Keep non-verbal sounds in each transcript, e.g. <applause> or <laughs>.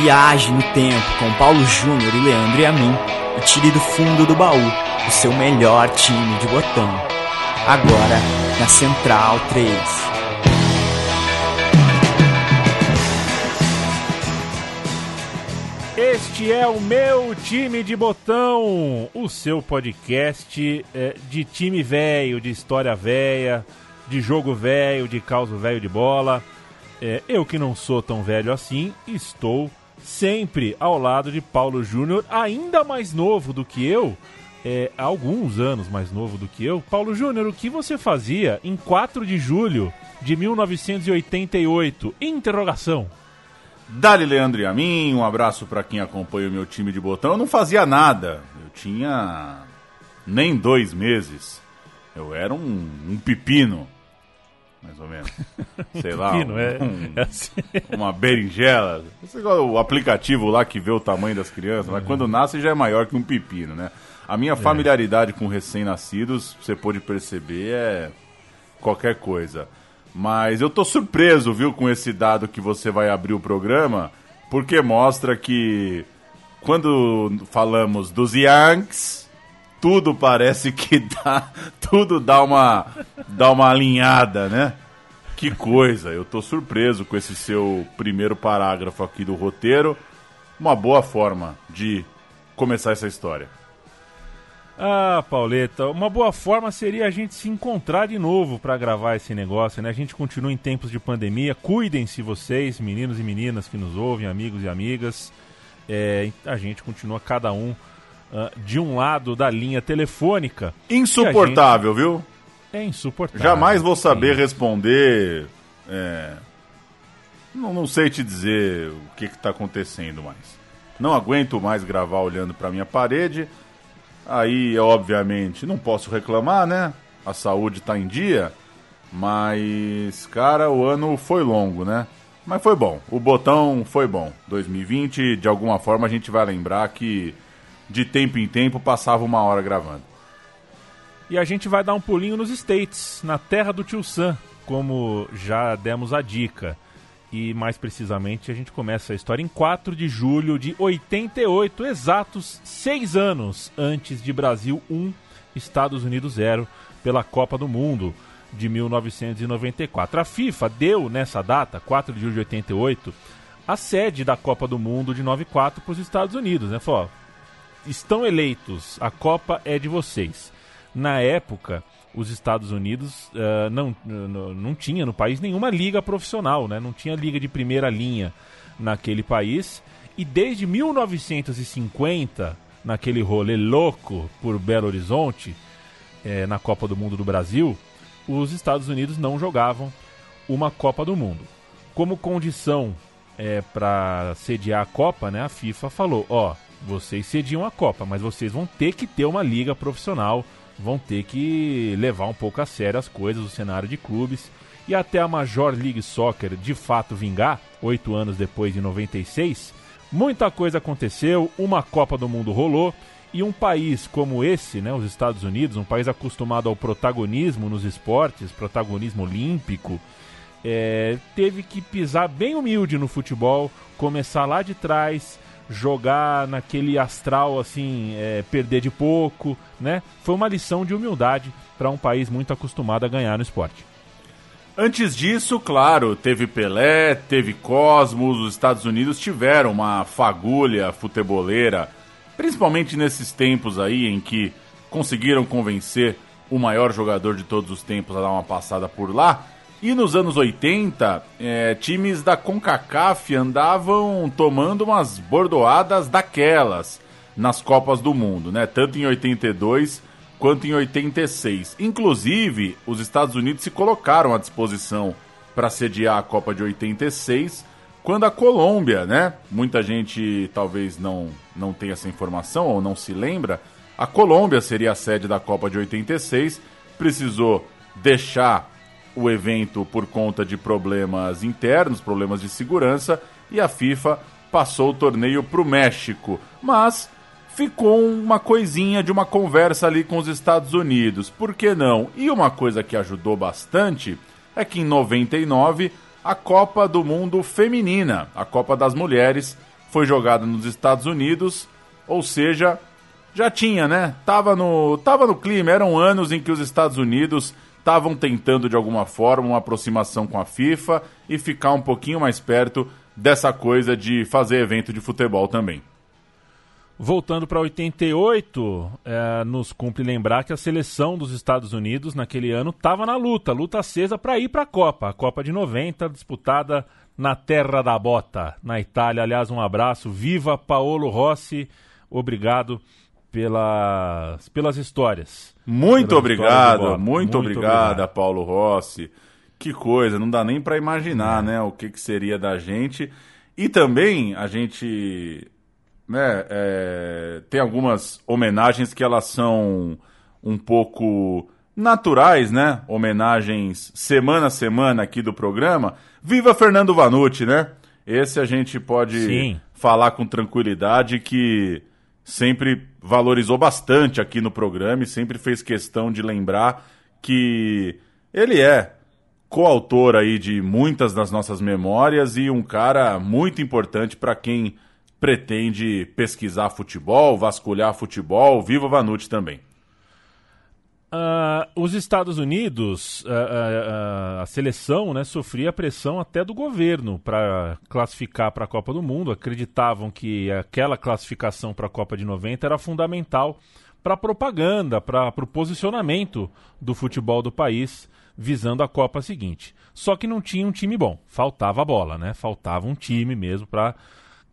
Viaje no tempo com Paulo Júnior e Leandro e a mim e tire do fundo do baú o seu melhor time de botão. Agora na Central 3. Este é o meu time de botão, o seu podcast é, de time velho, de história velha, de jogo velho, de causa velho de bola. É, eu que não sou tão velho assim, estou sempre ao lado de Paulo Júnior, ainda mais novo do que eu, é, alguns anos mais novo do que eu. Paulo Júnior, o que você fazia em 4 de julho de 1988? Interrogação. Dali Leandro e a mim, um abraço para quem acompanha o meu time de botão. Eu não fazia nada, eu tinha nem dois meses. Eu era um, um pepino, mais ou menos. <laughs> Sei lá, Pepino, um, é- é assim. uma berinjela. Igual o aplicativo lá que vê o tamanho das crianças, mas quando nasce já é maior que um pepino, né? A minha familiaridade com recém-nascidos, você pode perceber, é qualquer coisa. Mas eu tô surpreso, viu, com esse dado que você vai abrir o programa, porque mostra que quando falamos dos Yankees, tudo parece que dá, tudo dá uma dá uma alinhada, né? Que coisa, eu tô surpreso com esse seu primeiro parágrafo aqui do roteiro. Uma boa forma de começar essa história. Ah, Pauleta, uma boa forma seria a gente se encontrar de novo para gravar esse negócio, né? A gente continua em tempos de pandemia. Cuidem-se vocês, meninos e meninas que nos ouvem, amigos e amigas. É, a gente continua cada um de um lado da linha telefônica. Insuportável, viu? É insuportável. Jamais vou saber Sim. responder. é, não, não sei te dizer o que está acontecendo mais. Não aguento mais gravar olhando para minha parede. Aí, obviamente, não posso reclamar, né? A saúde está em dia. Mas, cara, o ano foi longo, né? Mas foi bom. O botão foi bom. 2020, de alguma forma, a gente vai lembrar que de tempo em tempo passava uma hora gravando. E a gente vai dar um pulinho nos States, na terra do tio Sam, como já demos a dica. E mais precisamente, a gente começa a história em 4 de julho de 88, exatos seis anos antes de Brasil 1, Estados Unidos 0, pela Copa do Mundo de 1994. A FIFA deu nessa data, 4 de julho de 88, a sede da Copa do Mundo de 94 para os Estados Unidos, né? Falou, ó, estão eleitos, a Copa é de vocês. Na época, os Estados Unidos ah, não, não, tinha no país nenhuma liga profissional, né? não tinha liga de primeira linha naquele país. E desde 1950, naquele rolê louco por Belo Horizonte, eh, na Copa do Mundo do Brasil, os Estados Unidos não jogavam uma Copa do Mundo. Como condição para sediar a Copa, né, a FIFA falou: ó, vocês sediam a Copa, mas vocês vão ter que ter uma liga profissional, vão ter que levar um pouco a sério as coisas, o cenário de clubes. E até a Major League Soccer de fato vingar, oito anos depois de 96, muita coisa aconteceu, uma Copa do Mundo rolou. E um país como esse, né, os Estados Unidos, um país acostumado ao protagonismo nos esportes, protagonismo olímpico, é, teve que pisar bem humilde no futebol, começar lá de trás, jogar naquele astral assim, é, perder de pouco, né? Foi uma lição de humildade para um país muito acostumado a ganhar no esporte. Antes disso, claro, teve Pelé, teve Cosmos, os Estados Unidos tiveram uma fagulha futeboleira, principalmente nesses tempos aí em que conseguiram convencer o maior jogador de todos os tempos a dar uma passada por lá. E nos anos 80, eh, times da CONCACAF andavam tomando umas bordoadas daquelas nas Copas do Mundo, né? Tanto em 82 quanto em 86. Inclusive, os Estados Unidos se colocaram à disposição para sediar a Copa de 86, quando a Colômbia, né? Muita gente talvez não, não tenha essa informação ou não se lembra. A Colômbia seria a sede da Copa de 86, precisou deixar o evento por conta de problemas internos, problemas de segurança, e a FIFA passou o torneio para o México. Mas ficou uma coisinha de uma conversa ali com os Estados Unidos. Por que não? E uma coisa que ajudou bastante é que em 99 a Copa do Mundo Feminina, a Copa das Mulheres, foi jogada nos Estados Unidos, ou seja, já tinha, né? Tava no, tava no clima, eram anos em que os Estados Unidos estavam tentando de alguma forma uma aproximação com a FIFA e ficar um pouquinho mais perto dessa coisa de fazer evento de futebol também. Voltando para 88, é, nos cumpre lembrar que a seleção dos Estados Unidos naquele ano estava na luta, luta acesa para ir para a Copa. A Copa de 90, disputada na Terra da Bota, na Itália. Aliás, um abraço. Viva Paolo Rossi. Obrigado pelas, pelas histórias. Muito pelas obrigado, histórias muito, obrigado, Paulo Rossi. Que coisa, não dá nem para imaginar, é. né, o que, que seria da gente. E também a gente né, é, tem algumas homenagens que elas são um pouco naturais, né? Homenagens semana a semana aqui do programa. Viva Fernando Vanucci, né? Esse a gente pode Sim. falar com tranquilidade que sempre valorizou bastante aqui no programa e sempre fez questão de lembrar que ele é coautor aí de muitas das nossas memórias e um cara muito importante para quem pretende pesquisar futebol, vasculhar futebol, viva Vanucci também. Uh, os Estados Unidos, uh, uh, a seleção né, sofria pressão até do governo para classificar para a Copa do Mundo. Acreditavam que aquela classificação para a Copa de 90 era fundamental para a propaganda, para o posicionamento do futebol do país visando a Copa seguinte. Só que não tinha um time bom, faltava a bola, né? Faltava um time mesmo para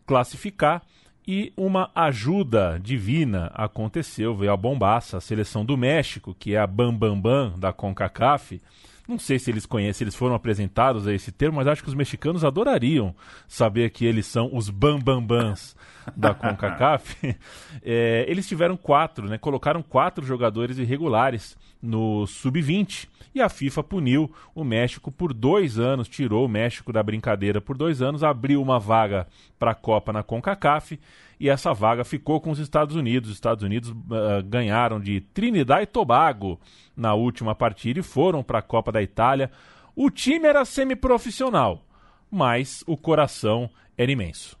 classificar e uma ajuda divina aconteceu, veio a bombaça, a seleção do México, que é a Bambambam Bam Bam da CONCACAF. Não sei se eles conhecem, se eles foram apresentados a esse termo, mas acho que os mexicanos adorariam saber que eles são os Bambambans da <laughs> CONCACAF. <laughs> é, eles tiveram quatro, né, colocaram quatro jogadores irregulares no Sub-20 e a FIFA puniu o México por dois anos, tirou o México da brincadeira por dois anos, abriu uma vaga para a Copa na CONCACAF e essa vaga ficou com os Estados Unidos. Os Estados Unidos uh, ganharam de Trinidad e Tobago na última partida e foram para a Copa da Itália. O time era semiprofissional, mas o coração era imenso.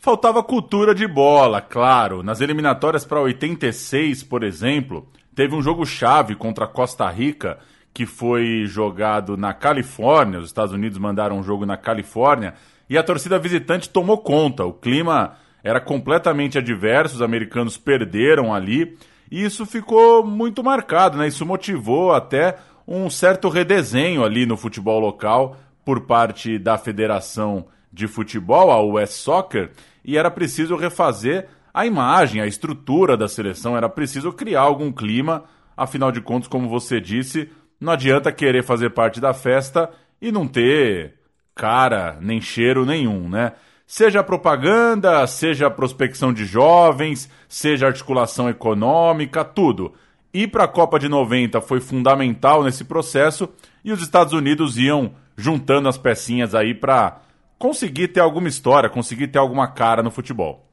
Faltava cultura de bola, claro. Nas eliminatórias para 86, por exemplo, teve um jogo chave contra Costa Rica que foi jogado na Califórnia. Os Estados Unidos mandaram um jogo na Califórnia e a torcida visitante tomou conta. O clima era completamente adverso, os americanos perderam ali e isso ficou muito marcado, né? Isso motivou até um certo redesenho ali no futebol local por parte da Federação de Futebol, a US Soccer, e era preciso refazer a imagem, a estrutura da seleção, era preciso criar algum clima, afinal de contas, como você disse, não adianta querer fazer parte da festa e não ter cara nem cheiro nenhum, né? Seja propaganda, seja prospecção de jovens, seja articulação econômica, tudo. Ir para a Copa de 90 foi fundamental nesse processo e os Estados Unidos iam juntando as pecinhas aí para conseguir ter alguma história, conseguir ter alguma cara no futebol.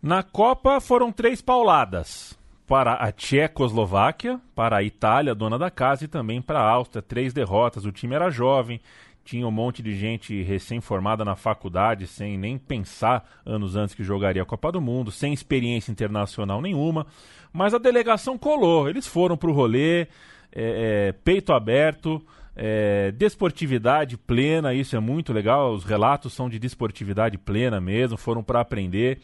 Na Copa foram três pauladas para a Tchecoslováquia, para a Itália, dona da casa, e também para a Áustria. Três derrotas. O time era jovem, tinha um monte de gente recém-formada na faculdade, sem nem pensar anos antes que jogaria a Copa do Mundo, sem experiência internacional nenhuma. Mas a delegação colou. Eles foram para o rolê, é, é, peito aberto. É, desportividade plena, isso é muito legal. Os relatos são de desportividade plena mesmo, foram para aprender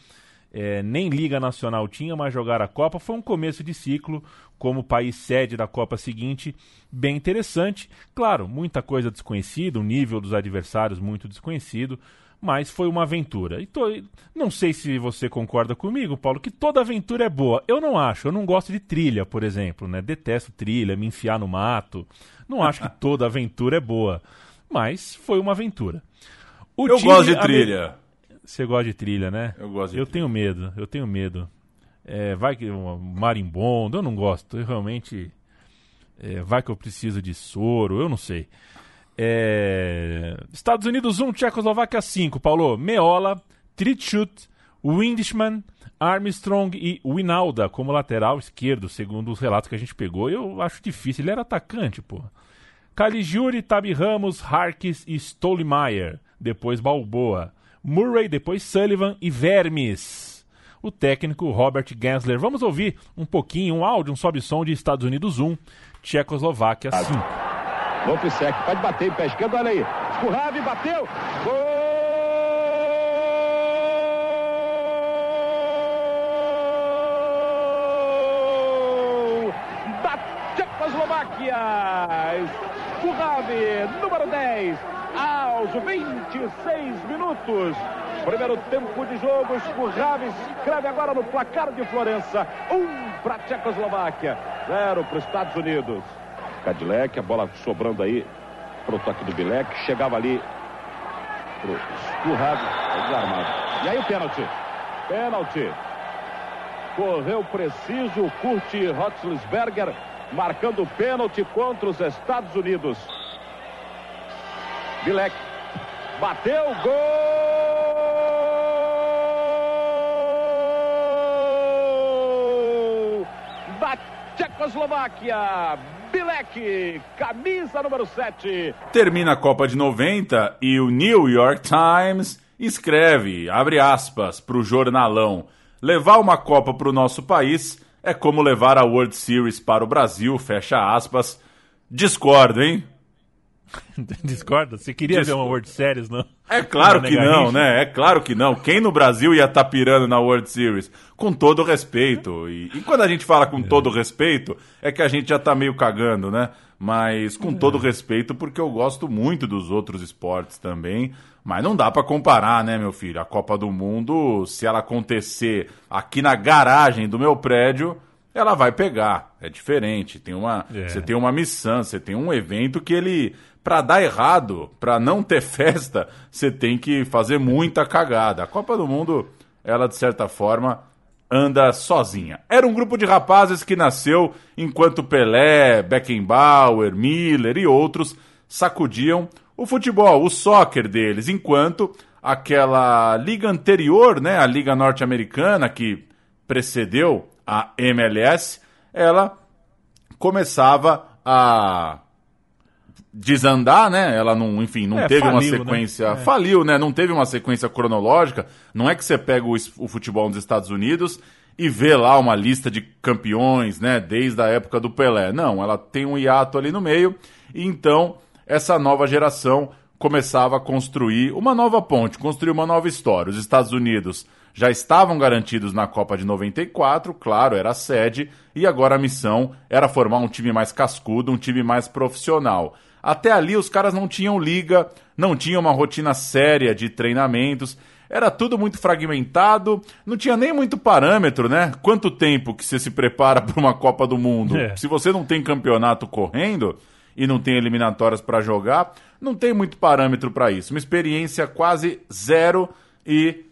é, nem Liga Nacional tinha, mas jogar a Copa foi um começo de ciclo como país sede da Copa seguinte, bem interessante. Claro, muita coisa desconhecida, o nível dos adversários muito desconhecido, mas foi uma aventura. E tô, não sei se você concorda comigo, Paulo, que toda aventura é boa. Eu não acho, eu não gosto de trilha, por exemplo, né? Detesto trilha, me enfiar no mato. Não acho que <laughs> toda aventura é boa, mas foi uma aventura. O eu gosto de trilha. Você gosta de trilha, né? Eu gosto de Eu trilha. tenho medo, eu tenho medo. É, vai que um marimbondo, eu não gosto. Eu realmente. É, vai que eu preciso de soro, eu não sei. É, Estados Unidos 1, Tchecoslováquia 5. Paulo, Meola, Tritschut, Windschman, Armstrong e Winalda como lateral esquerdo, segundo os relatos que a gente pegou. Eu acho difícil, ele era atacante, pô. Caligiuri, Tabi Ramos, Harkis e Stolemeyer. Depois Balboa. Murray, depois Sullivan e Vermes. O técnico Robert Gensler. Vamos ouvir um pouquinho, um áudio, um sobe-som de Estados Unidos 1, Tchecoslováquia 5. Lopesec pode bater em pé esquerdo, olha aí. Escurrave, bateu. Gol! Da Tchecoslováquia. Escurrave, número 10, aos 26 minutos. Primeiro tempo de jogo, Escurrave escreve agora no placar de Florença. Um para a Tchecoslováquia, zero para os Estados Unidos. Cadillac, a bola sobrando aí para o toque do Bilek, chegava ali para o Escurrave, desarmado. E aí o pênalti, pênalti. Correu preciso Kurt Rotzlisberger, marcando o pênalti contra os Estados Unidos. Bilek bateu, gol da Tchecoslováquia. Bilek, camisa número 7. Termina a Copa de 90 e o New York Times escreve, abre aspas, para o jornalão: levar uma Copa para o nosso país é como levar a World Series para o Brasil, fecha aspas. Discordo, hein? <laughs> Discorda? Você queria ver uma World Series, não? É claro que não, né? É claro que não. Quem no Brasil ia estar tá pirando na World Series? Com todo respeito. E, e quando a gente fala com é. todo respeito, é que a gente já tá meio cagando, né? Mas com é. todo respeito, porque eu gosto muito dos outros esportes também. Mas não dá para comparar, né, meu filho? A Copa do Mundo, se ela acontecer aqui na garagem do meu prédio, ela vai pegar. É diferente. Tem uma, é. Você tem uma missão, você tem um evento que ele. Para dar errado, para não ter festa, você tem que fazer muita cagada. A Copa do Mundo, ela de certa forma anda sozinha. Era um grupo de rapazes que nasceu enquanto Pelé, Beckenbauer, Miller e outros sacudiam o futebol, o soccer deles, enquanto aquela liga anterior, né, a liga norte-americana que precedeu a MLS, ela começava a desandar, né? Ela não, enfim, não é, teve faliu, uma né? sequência. Né? Faliu, né? Não teve uma sequência cronológica. Não é que você pega o, o, futebol nos Estados Unidos e vê lá uma lista de campeões, né? Desde a época do Pelé. Não, ela tem um hiato ali no meio. E então, essa nova geração começava a construir uma nova ponte, construir uma nova história. Os Estados Unidos já estavam garantidos na Copa de 94, claro, era a sede, e agora a missão era formar um time mais cascudo, um time mais profissional. Até ali os caras não tinham liga, não tinham uma rotina séria de treinamentos, era tudo muito fragmentado, não tinha nem muito parâmetro, né? Quanto tempo que você se prepara para uma Copa do Mundo? É. Se você não tem campeonato correndo e não tem eliminatórias para jogar, não tem muito parâmetro para isso. Uma experiência quase zero e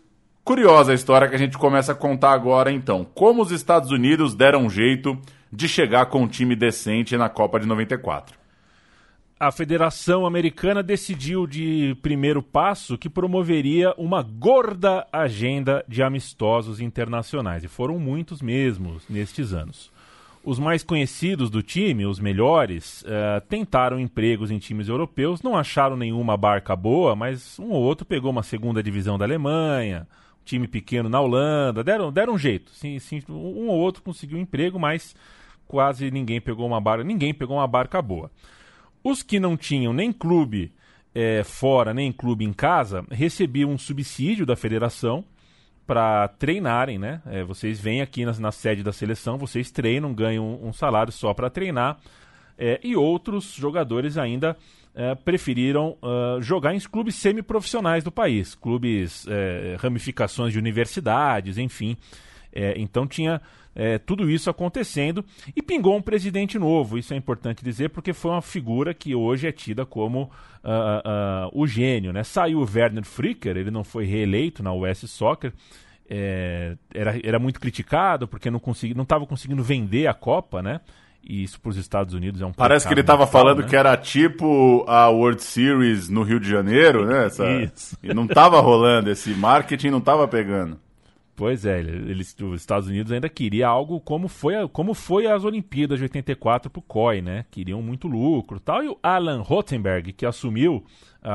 Curiosa a história que a gente começa a contar agora, então. Como os Estados Unidos deram um jeito de chegar com um time decente na Copa de 94. A Federação Americana decidiu de primeiro passo que promoveria uma gorda agenda de amistosos internacionais, e foram muitos mesmo nestes anos. Os mais conhecidos do time, os melhores, uh, tentaram empregos em times europeus, não acharam nenhuma barca boa, mas um ou outro pegou uma segunda divisão da Alemanha, time pequeno na Holanda, deram, deram um jeito. Sim, sim, um ou outro conseguiu um emprego, mas quase ninguém pegou uma barca, ninguém pegou uma barca boa. Os que não tinham nem clube é, fora, nem clube em casa, recebiam um subsídio da federação para treinarem, né? É, vocês vêm aqui na, na, sede da seleção, vocês treinam, ganham um, salário só para treinar, é, e outros jogadores ainda é, preferiram uh, jogar em clubes semiprofissionais do país, clubes, é, ramificações de universidades, enfim. É, então tinha é, tudo isso acontecendo e pingou um presidente novo. Isso é importante dizer porque foi uma figura que hoje é tida como uh, uh, o gênio. Né? Saiu o Werner Fricker, ele não foi reeleito na US Soccer. É, era, era muito criticado porque não estava conseguindo vender a Copa, né? e isso para os Estados Unidos é um Parece que ele estava falando né? que era tipo a World Series no Rio de Janeiro, né? Essa... E não estava rolando, esse marketing não estava pegando. Pois é, eles, os Estados Unidos ainda queria algo como foi, como foi as Olimpíadas de 84 para o COI, né? Queriam muito lucro tal. E o Alan Rothenberg, que assumiu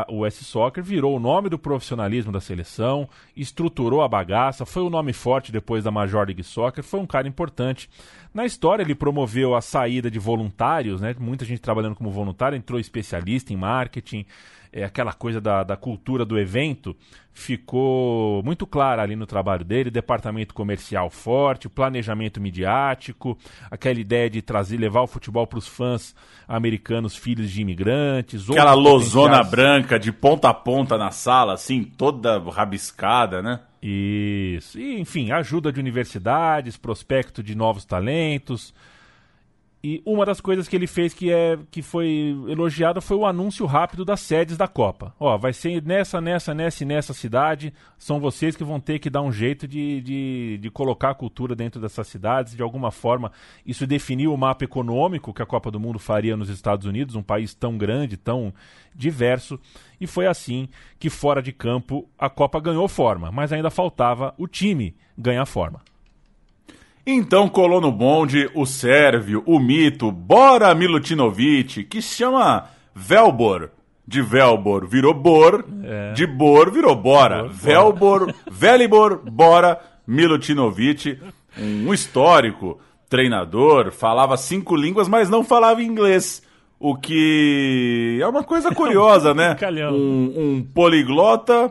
o S Soccer, virou o nome do profissionalismo da seleção, estruturou a bagaça, foi o nome forte depois da Major League Soccer, foi um cara importante. Na história, ele promoveu a saída de voluntários, né? muita gente trabalhando como voluntário, entrou especialista em marketing, é, aquela coisa da, da cultura do evento ficou muito clara ali no trabalho dele, departamento comercial forte, planejamento midiático, aquela ideia de trazer, levar o futebol para os fãs americanos, filhos de imigrantes. Aquela losona branca de ponta a ponta na sala, assim, toda rabiscada, né? Isso. E, enfim, ajuda de universidades, prospecto de novos talentos. E uma das coisas que ele fez que, é, que foi elogiada foi o anúncio rápido das sedes da Copa. Ó, vai ser nessa, nessa, nessa e nessa cidade. São vocês que vão ter que dar um jeito de, de, de colocar a cultura dentro dessas cidades. De alguma forma, isso definiu o mapa econômico que a Copa do Mundo faria nos Estados Unidos, um país tão grande, tão diverso. E foi assim que, fora de campo, a Copa ganhou forma. Mas ainda faltava o time ganhar forma. Então colou no bonde o sérvio, o mito, Bora Milutinovic, que se chama Velbor. De Velbor virou Bor, é. de Bor virou Bora. Bor, Velbor, Velibor, Bora Milutinovic, um histórico treinador, falava cinco línguas, mas não falava inglês. O que é uma coisa <laughs> curiosa, né? um, um poliglota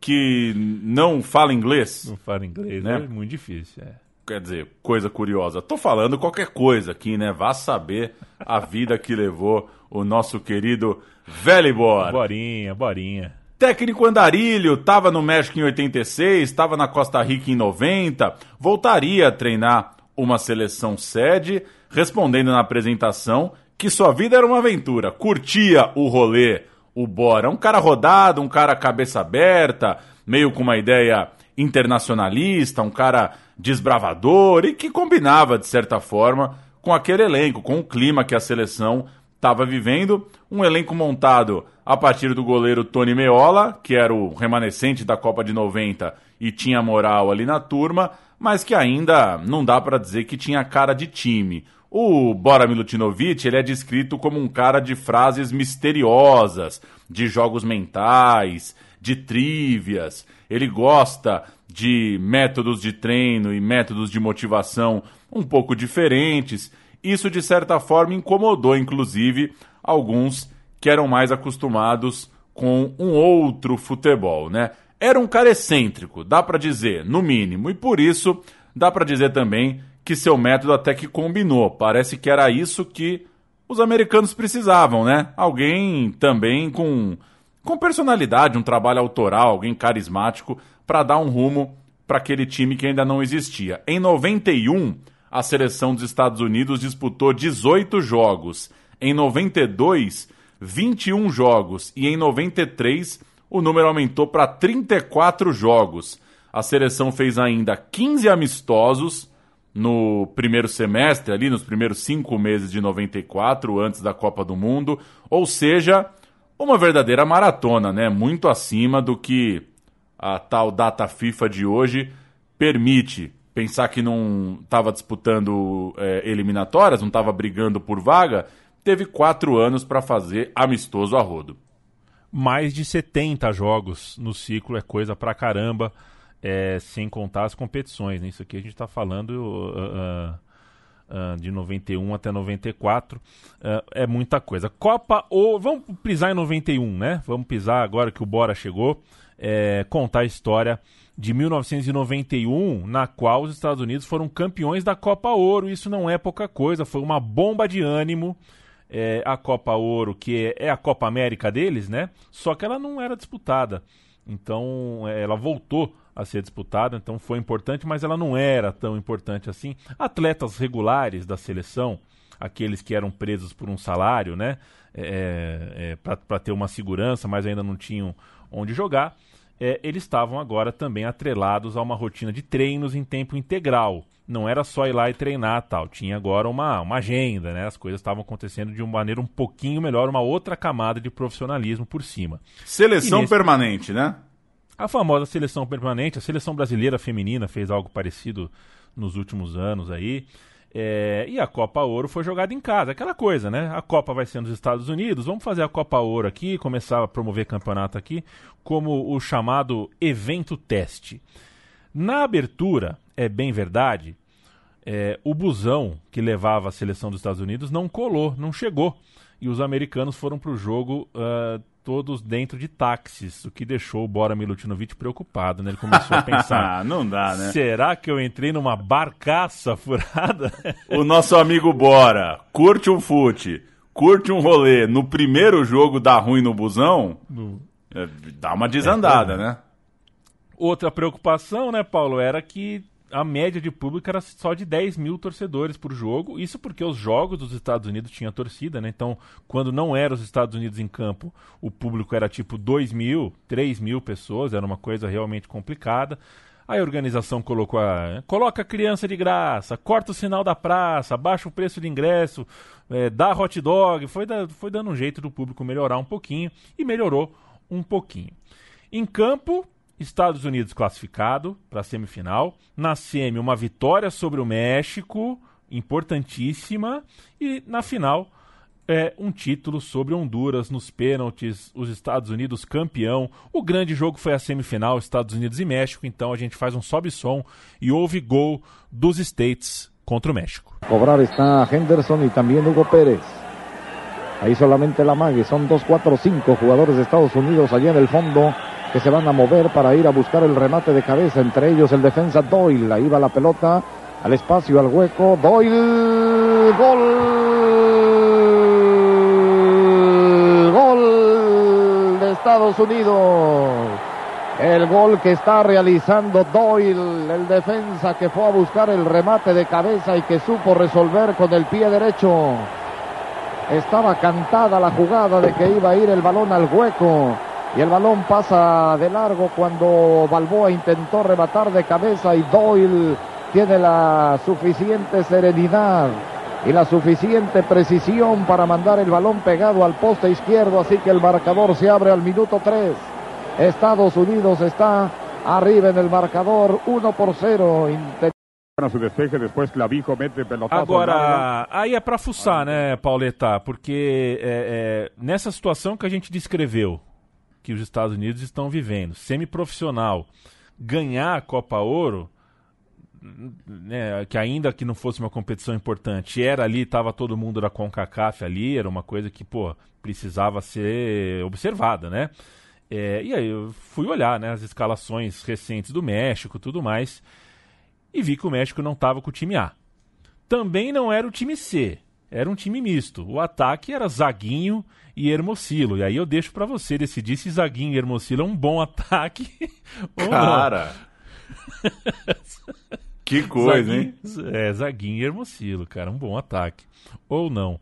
que não fala inglês. Não fala inglês, né? É muito difícil, é quer dizer, coisa curiosa. Tô falando qualquer coisa aqui, né? Vá saber a vida que levou o nosso querido Velibor. Borinha, Borinha. Técnico Andarilho, estava no México em 86, estava na Costa Rica em 90, voltaria a treinar uma seleção sede, respondendo na apresentação que sua vida era uma aventura, curtia o rolê, o Bora. Um cara rodado, um cara cabeça aberta, meio com uma ideia internacionalista, um cara desbravador e que combinava, de certa forma, com aquele elenco, com o clima que a seleção estava vivendo. Um elenco montado a partir do goleiro Tony Meola, que era o remanescente da Copa de 90 e tinha moral ali na turma, mas que ainda não dá para dizer que tinha cara de time. O Bora Milutinovic ele é descrito como um cara de frases misteriosas, de jogos mentais, de trívias. Ele gosta de métodos de treino e métodos de motivação um pouco diferentes. Isso, de certa forma, incomodou, inclusive, alguns que eram mais acostumados com um outro futebol, né? Era um cara excêntrico, dá para dizer, no mínimo, e por isso dá para dizer também que seu método até que combinou. Parece que era isso que os americanos precisavam, né? Alguém também com com personalidade, um trabalho autoral, alguém carismático para dar um rumo para aquele time que ainda não existia. Em 91, a seleção dos Estados Unidos disputou 18 jogos. Em 92, 21 jogos. E em 93, o número aumentou para 34 jogos. A seleção fez ainda 15 amistosos no primeiro semestre, ali nos primeiros cinco meses de 94, antes da Copa do Mundo. Ou seja, uma verdadeira maratona, né? Muito acima do que a tal data FIFA de hoje permite pensar que não estava disputando é, eliminatórias, não estava brigando por vaga, teve quatro anos para fazer amistoso a rodo. Mais de 70 jogos no ciclo é coisa pra caramba, é, sem contar as competições. Né? Isso aqui a gente está falando uh, uh, uh, de 91 até 94, é muita coisa. Copa ou. Vamos pisar em 91, né? Vamos pisar agora que o Bora chegou é, contar a história de 1991, na qual os Estados Unidos foram campeões da Copa Ouro. Isso não é pouca coisa, foi uma bomba de ânimo. É, a Copa Ouro, que é, é a Copa América deles, né? Só que ela não era disputada. Então, é, ela voltou a ser disputada, então foi importante, mas ela não era tão importante assim. Atletas regulares da seleção, aqueles que eram presos por um salário, né? É, é, para ter uma segurança, mas ainda não tinham onde jogar, é, eles estavam agora também atrelados a uma rotina de treinos em tempo integral. Não era só ir lá e treinar tal, tinha agora uma, uma agenda, né? As coisas estavam acontecendo de uma maneira um pouquinho melhor, uma outra camada de profissionalismo por cima. Seleção nesse... permanente, né? A famosa seleção permanente, a seleção brasileira feminina fez algo parecido nos últimos anos aí. É, e a Copa Ouro foi jogada em casa, aquela coisa, né? A Copa vai ser nos Estados Unidos, vamos fazer a Copa Ouro aqui, começar a promover campeonato aqui, como o chamado evento teste. Na abertura, é bem verdade, é, o busão que levava a seleção dos Estados Unidos não colou, não chegou. E os americanos foram para o jogo uh, todos dentro de táxis, o que deixou o Bora Milutinovic preocupado, né? Ele começou a pensar, <laughs> não dá, né? Será que eu entrei numa barcaça furada? <laughs> o nosso amigo Bora, curte um fute, curte um rolê, no primeiro jogo dá ruim no busão, no... É, dá uma desandada, é, né? Outra preocupação, né, Paulo, era que a média de público era só de 10 mil torcedores por jogo. Isso porque os jogos dos Estados Unidos tinham torcida, né? Então, quando não eram os Estados Unidos em campo, o público era tipo 2 mil, 3 mil pessoas, era uma coisa realmente complicada. Aí a organização colocou a. Coloca a criança de graça, corta o sinal da praça, baixa o preço de ingresso, é, dá hot dog. Foi, da, foi dando um jeito do público melhorar um pouquinho e melhorou um pouquinho. Em campo, Estados Unidos classificado para a semifinal. Na semi, uma vitória sobre o México, importantíssima. E na final, é, um título sobre Honduras nos pênaltis, os Estados Unidos campeão. O grande jogo foi a semifinal, Estados Unidos e México. Então a gente faz um sobe-som e houve gol dos States contra o México. Cobrar está Henderson e também Hugo Pérez. Ahí solamente la mague, son 2, 4, 5 jugadores de Estados Unidos allá en el fondo. Que se van a mover para ir a buscar el remate de cabeza, entre ellos el defensa Doyle, ahí va la pelota al espacio, al hueco, Doyle, gol, gol de Estados Unidos. El gol que está realizando Doyle, el defensa que fue a buscar el remate de cabeza y que supo resolver con el pie derecho. Estaba cantada la jugada de que iba a ir el balón al hueco y el balón pasa de largo cuando Balboa intentó rematar de cabeza y Doyle tiene la suficiente serenidad y la suficiente precisión para mandar el balón pegado al poste izquierdo, así que el marcador se abre al minuto 3. Estados Unidos está arriba en el marcador 1 por 0. a su despeje, después Clavijo mete pelotazo. Agora, aí é para fuçar, né, Pauleta? Porque é, é, nessa situação que a gente descreveu, que os Estados Unidos estão vivendo, semiprofissional, ganhar a Copa Ouro, né, que ainda que não fosse uma competição importante, era ali, estava todo mundo da CONCACAF ali, era uma coisa que, pô, precisava ser observada, né? É, e aí eu fui olhar, né, as escalações recentes do México, tudo mais, e vi que o México não estava com o time A. Também não era o time C, era um time misto. O ataque era Zaguinho e Hermocilo. E aí eu deixo para você decidir se Zaguinho e Hermocilo é um bom <laughs> ataque ou Cara. <laughs> que coisa, Zaguinho, hein? É, Zaguinho e Hermocilo, cara, um bom ataque. Ou não.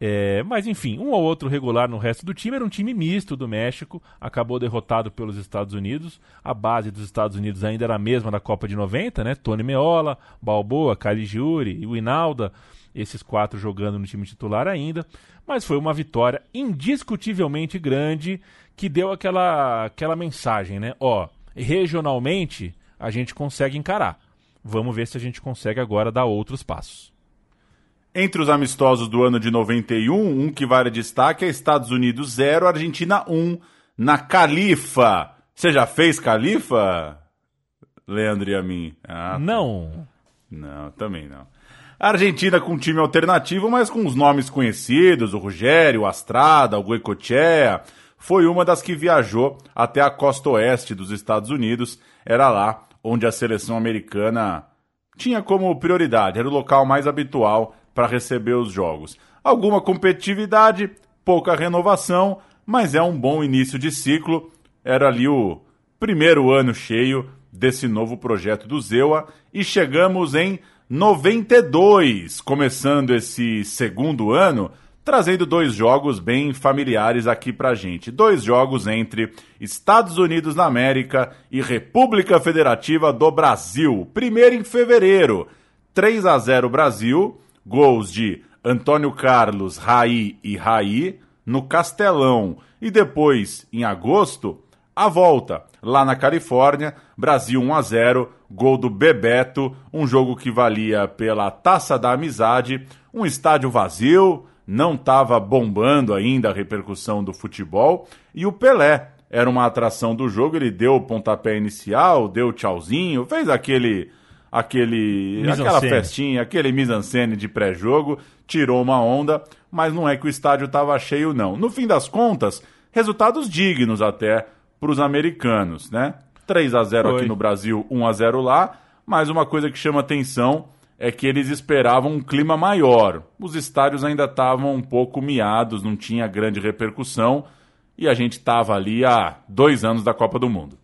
É, mas enfim, um ou outro regular no resto do time. Era um time misto do México, acabou derrotado pelos Estados Unidos. A base dos Estados Unidos ainda era a mesma da Copa de 90, né? Tony Meola, Balboa, Caligiuri e o Inalda esses quatro jogando no time titular ainda, mas foi uma vitória indiscutivelmente grande que deu aquela, aquela mensagem, né? Ó, regionalmente a gente consegue encarar. Vamos ver se a gente consegue agora dar outros passos. Entre os amistosos do ano de 91, um que vale destaque é Estados Unidos 0, Argentina 1 na Califa. Você já fez Califa, Leandro e a mim? Ah, tá. não. Não, também não. A Argentina com um time alternativo, mas com os nomes conhecidos, o Rogério, o Astrada, o Goicoechea, foi uma das que viajou até a costa oeste dos Estados Unidos. Era lá onde a seleção americana tinha como prioridade, era o local mais habitual para receber os jogos. Alguma competitividade, pouca renovação, mas é um bom início de ciclo. Era ali o primeiro ano cheio desse novo projeto do Zewa e chegamos em 92, começando esse segundo ano, trazendo dois jogos bem familiares aqui pra gente. Dois jogos entre Estados Unidos da América e República Federativa do Brasil. Primeiro em fevereiro, 3 a 0 Brasil, gols de Antônio Carlos, Raí e Raí no Castelão. E depois, em agosto, A volta, lá na Califórnia, Brasil 1 a 0, gol do Bebeto, um jogo que valia pela Taça da Amizade, um estádio vazio, não estava bombando ainda a repercussão do futebol, e o Pelé era uma atração do jogo, ele deu o pontapé inicial, deu tchauzinho, fez aquele aquele aquela festinha, aquele mise-en-scène de pré-jogo, tirou uma onda, mas não é que o estádio estava cheio não. No fim das contas, resultados dignos até para os americanos, né? 3 a 0 Foi. aqui no Brasil, 1 a 0 lá, mas uma coisa que chama atenção é que eles esperavam um clima maior. Os estádios ainda estavam um pouco miados, não tinha grande repercussão, e a gente estava ali há dois anos da Copa do Mundo.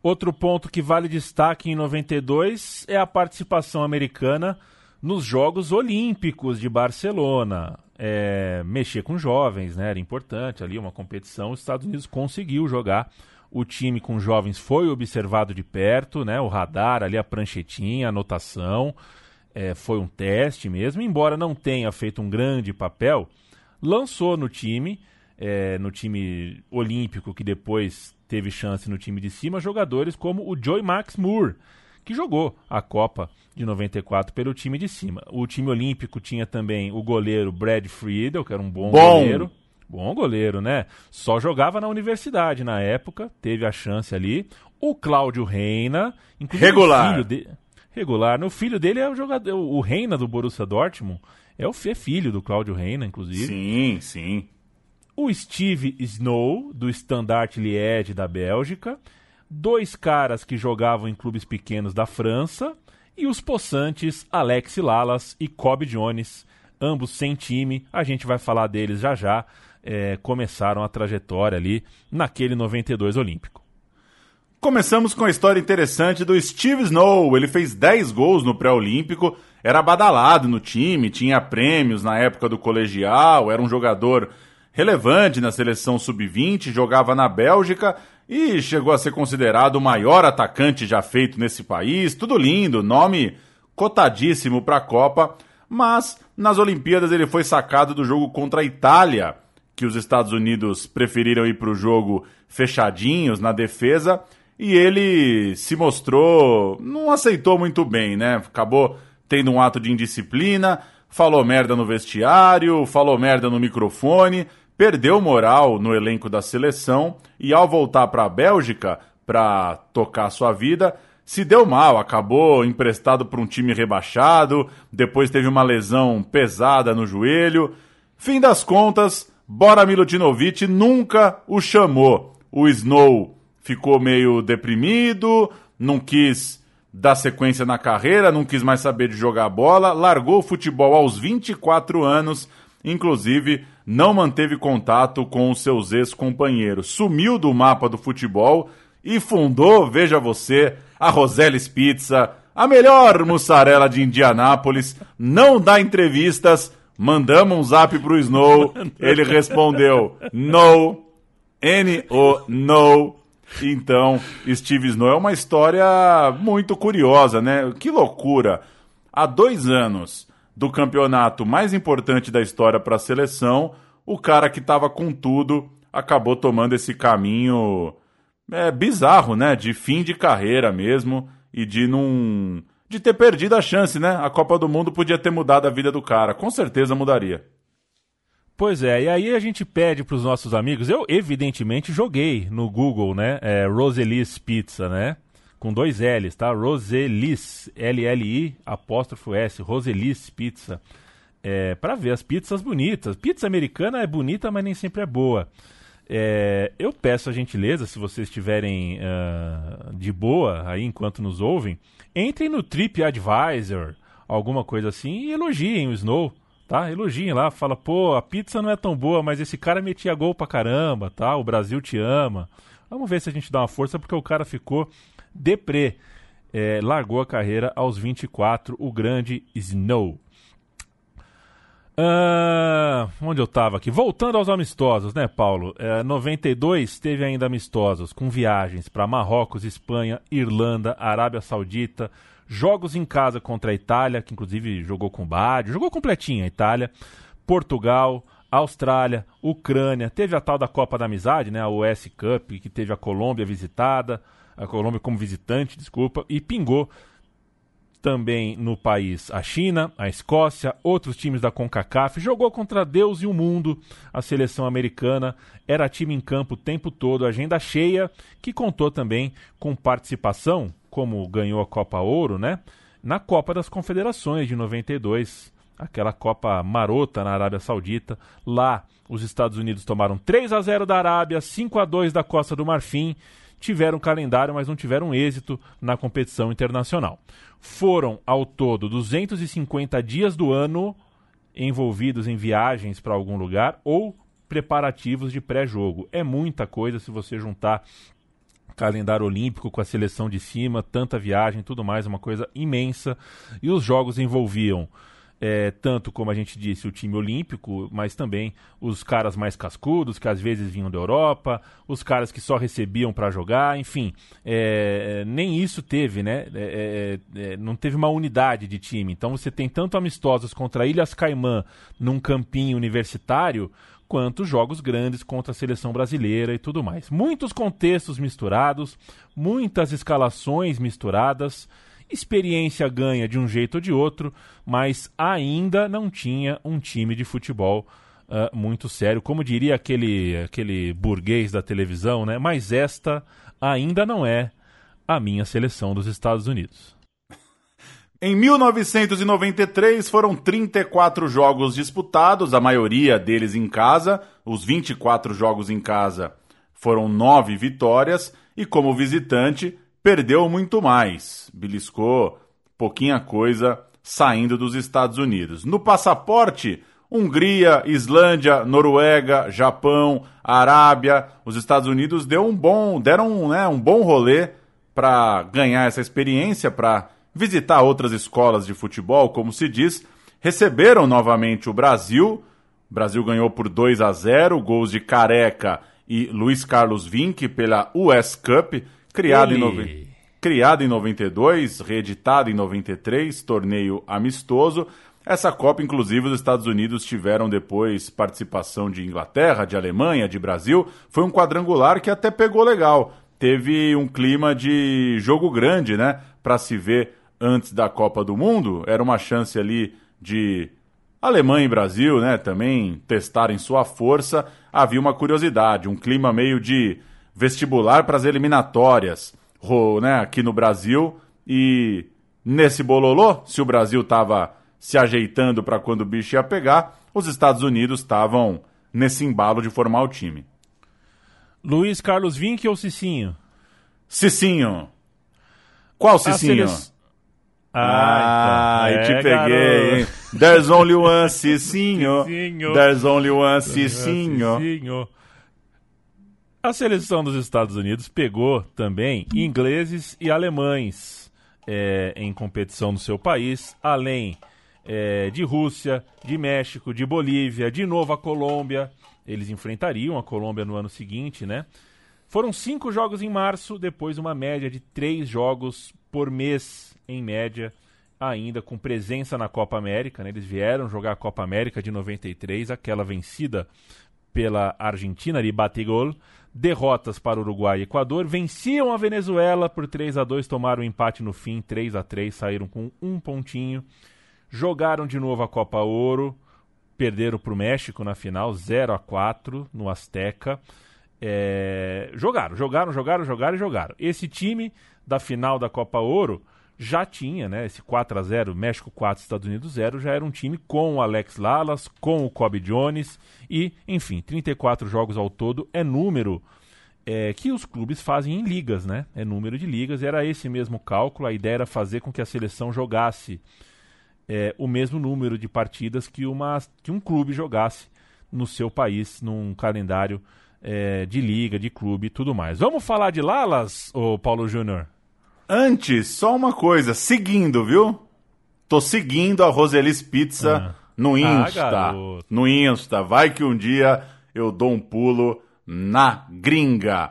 Outro ponto que vale destaque em 92 é a participação americana nos Jogos Olímpicos de Barcelona. É, mexer com jovens, né? Era importante ali, uma competição. Os Estados Unidos conseguiu jogar. O time com jovens foi observado de perto, né? O radar ali, a pranchetinha, a anotação. É, foi um teste mesmo, embora não tenha feito um grande papel, lançou no time, é, no time olímpico que depois teve chance no time de cima jogadores como o Joy Max Moore, que jogou a Copa de 94 pelo time de cima. O time olímpico tinha também o goleiro Brad Friedel, que era um bom, bom. goleiro. Bom goleiro, né? Só jogava na universidade na época, teve a chance ali. O Cláudio Reina, regular. O de... Regular. O filho dele é o jogador, o Reina do Borussia Dortmund. É o filho do Cláudio Reina, inclusive. Sim, sim o Steve Snow, do Standard Liège da Bélgica, dois caras que jogavam em clubes pequenos da França, e os possantes Alex Lalas e Cobb Jones, ambos sem time, a gente vai falar deles já já, é, começaram a trajetória ali naquele 92 Olímpico. Começamos com a história interessante do Steve Snow. Ele fez 10 gols no pré-olímpico, era badalado no time, tinha prêmios na época do colegial, era um jogador relevante na seleção sub-20, jogava na Bélgica e chegou a ser considerado o maior atacante já feito nesse país. Tudo lindo, nome cotadíssimo para a Copa, mas nas Olimpíadas ele foi sacado do jogo contra a Itália, que os Estados Unidos preferiram ir para o jogo fechadinhos na defesa, e ele se mostrou, não aceitou muito bem, né? Acabou tendo um ato de indisciplina, falou merda no vestiário, falou merda no microfone, perdeu moral no elenco da seleção e ao voltar para a Bélgica para tocar sua vida, se deu mal, acabou emprestado para um time rebaixado, depois teve uma lesão pesada no joelho. Fim das contas, Bora Milutinovic nunca o chamou. O Snow ficou meio deprimido, não quis dar sequência na carreira, não quis mais saber de jogar bola, largou o futebol aos 24 anos, inclusive não manteve contato com seus ex-companheiros, sumiu do mapa do futebol e fundou, veja você, a Roseles Pizza, a melhor mussarela de Indianápolis, não dá entrevistas, mandamos um zap pro Snow, ele respondeu no, N-O, no, então, Steve Snow é uma história muito curiosa, né? Que loucura! Há dois anos, do campeonato mais importante da história para a seleção, o cara que estava com tudo acabou tomando esse caminho é, bizarro, né? De fim de carreira mesmo e de não. de ter perdido a chance, né? A Copa do Mundo podia ter mudado a vida do cara. Com certeza mudaria. Pois é, e aí a gente pede para os nossos amigos. Eu, evidentemente, joguei no Google, né? É, Pizza, né? Com dois L's, tá? Roselis, L-L-I, apóstrofo S, Roselis Pizza. É, para ver as pizzas bonitas. Pizza americana é bonita, mas nem sempre é boa. É, eu peço a gentileza, se vocês estiverem uh, de boa aí enquanto nos ouvem, entrem no TripAdvisor, alguma coisa assim, e elogiem o Snow, tá? Elogiem lá, fala, pô, a pizza não é tão boa, mas esse cara metia gol pra caramba, tá? O Brasil te ama. Vamos ver se a gente dá uma força, porque o cara ficou deprê. É, largou a carreira aos 24, o grande Snow. Uh, onde eu estava aqui? Voltando aos amistosos, né, Paulo? É, 92 teve ainda amistosos, com viagens para Marrocos, Espanha, Irlanda, Arábia Saudita, jogos em casa contra a Itália, que inclusive jogou com Bádio, jogou completinho a Itália, Portugal, Austrália, Ucrânia, teve a tal da Copa da Amizade, né, a US Cup, que teve a Colômbia visitada, a Colômbia como visitante, desculpa, e pingou também no país a China, a Escócia, outros times da CONCACAF, jogou contra Deus e o mundo. A seleção americana era time em campo o tempo todo, agenda cheia, que contou também com participação, como ganhou a Copa Ouro, né? Na Copa das Confederações de 92 aquela Copa marota na Arábia Saudita. Lá, os Estados Unidos tomaram 3 a 0 da Arábia, 5 a 2 da Costa do Marfim. Tiveram calendário, mas não tiveram êxito na competição internacional. Foram, ao todo, 250 dias do ano envolvidos em viagens para algum lugar ou preparativos de pré-jogo. É muita coisa se você juntar calendário olímpico com a seleção de cima, tanta viagem, tudo mais, uma coisa imensa. E os jogos envolviam é, tanto como a gente disse, o time olímpico, mas também os caras mais cascudos, que às vezes vinham da Europa, os caras que só recebiam para jogar, enfim, é, nem isso teve, né? É, é, é, não teve uma unidade de time. Então você tem tanto amistosos contra Ilhas Caimã num campinho universitário, quanto jogos grandes contra a seleção brasileira e tudo mais. Muitos contextos misturados, muitas escalações misturadas experiência ganha de um jeito ou de outro, mas ainda não tinha um time de futebol uh, muito sério, como diria aquele, aquele burguês da televisão, né? Mas esta ainda não é a minha seleção dos Estados Unidos. <laughs> Em 1993 foram 34 jogos disputados, a maioria deles em casa. Os 24 jogos em casa foram 9 vitórias e como visitante perdeu muito mais, beliscou pouquinha coisa saindo dos Estados Unidos. No passaporte, Hungria, Islândia, Noruega, Japão, Arábia, os Estados Unidos deu um bom, deram né, um bom rolê para ganhar essa experiência, para visitar outras escolas de futebol, como se diz. Receberam novamente o Brasil. O Brasil ganhou por 2 a 0, gols de Careca e Luiz Carlos Vinck pela US Cup. Criado, em, no... Criado em 92, reeditado em 93, torneio amistoso. Essa Copa, inclusive, os Estados Unidos tiveram depois participação de Inglaterra, de Alemanha, de Brasil. Foi um quadrangular que até pegou legal. Teve um clima de jogo grande, né? Para se ver antes da Copa do Mundo. Era uma chance ali de Alemanha e Brasil, né? Também testarem sua força. Havia uma curiosidade, um clima meio de vestibular para as eliminatórias né, aqui no Brasil. E nesse bololô, se o Brasil estava se ajeitando para quando o bicho ia pegar, os Estados Unidos estavam nesse embalo de formar o time. Luiz Carlos Vinck ou Cicinho? Cicinho. Qual Cicinho? Ah, ah então. te é, peguei, hein? There's only one Cicinho. <laughs> There's only one Cicinho. Cicinho. A seleção dos Estados Unidos pegou também ingleses e alemães é, em competição no seu país, além é, de Rússia, de México, de Bolívia, de novo a Colômbia. Eles enfrentariam a Colômbia no ano seguinte, né? Foram cinco jogos em março, depois uma média de três jogos por mês, em média, ainda com presença na Copa América. Né? Eles vieram jogar a Copa América de 93, aquela vencida pela Argentina de bategol derrotas para Uruguai e Equador, venciam a Venezuela por 3 a 2 tomaram empate no fim, 3 a 3 saíram com um pontinho, jogaram de novo a Copa Ouro, perderam para o México na final, 0 a 4 no Azteca. É... jogaram, jogaram, jogaram, jogaram e jogaram. Esse time da final da Copa Ouro já tinha, né? Esse 4 a 0 México 4, Estados Unidos 0, já era um time com o Alex Lalas, com o Kobe Jones e, enfim, 34 jogos ao todo é número é, que os clubes fazem em ligas, né? É número de ligas, era esse mesmo cálculo, a ideia era fazer com que a seleção jogasse é, o mesmo número de partidas que, uma, que um clube jogasse no seu país, num calendário é, de liga, de clube e tudo mais. Vamos falar de Lalas, ô Paulo Júnior? Antes, só uma coisa, seguindo, viu? Tô seguindo a Roselis Pizza ah. no ah, Insta. Ah, no Insta. Vai que um dia eu dou um pulo na gringa.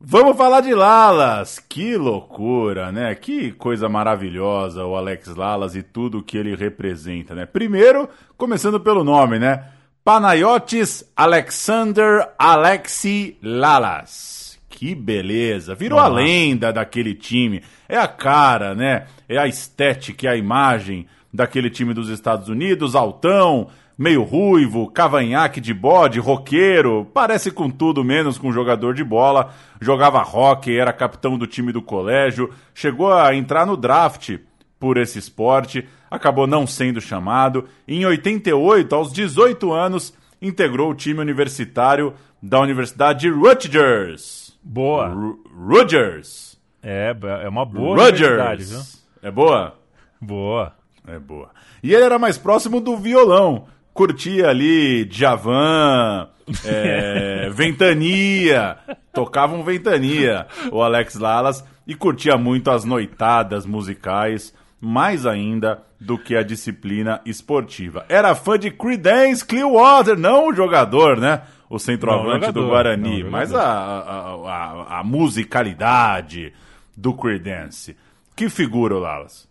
Vamos falar de Lalas. Que loucura, né? Que coisa maravilhosa o Alex Lalas e tudo que ele representa, né? Primeiro, começando pelo nome, né? Panayotis Alexander Alexi Lalas. Que beleza! Virou a lenda daquele time. É a cara, né? É a estética, é a imagem daquele time dos Estados Unidos, altão, meio ruivo, cavanhaque de bode, roqueiro, parece com tudo menos com jogador de bola, jogava hockey, era capitão do time do colégio, chegou a entrar no draft por esse esporte, acabou não sendo chamado. Em 88, aos 18 anos, integrou o time universitário da Universidade de Rutgers. Boa. Ru- Rutgers. É, é uma boa universidade, viu? É boa? Boa. É boa. E ele era mais próximo do violão. Curtia ali Djavan, é, <laughs> Ventania. Tocava um Ventania, o Alex Lalas. E curtia muito as noitadas musicais, mais ainda do que a disciplina esportiva. Era fã de Creedence Clearwater, não o jogador, né? O centroavante Não, do Guarani, não, mas a, a, a, musicalidade do Creedence. Que figura, o Lalas?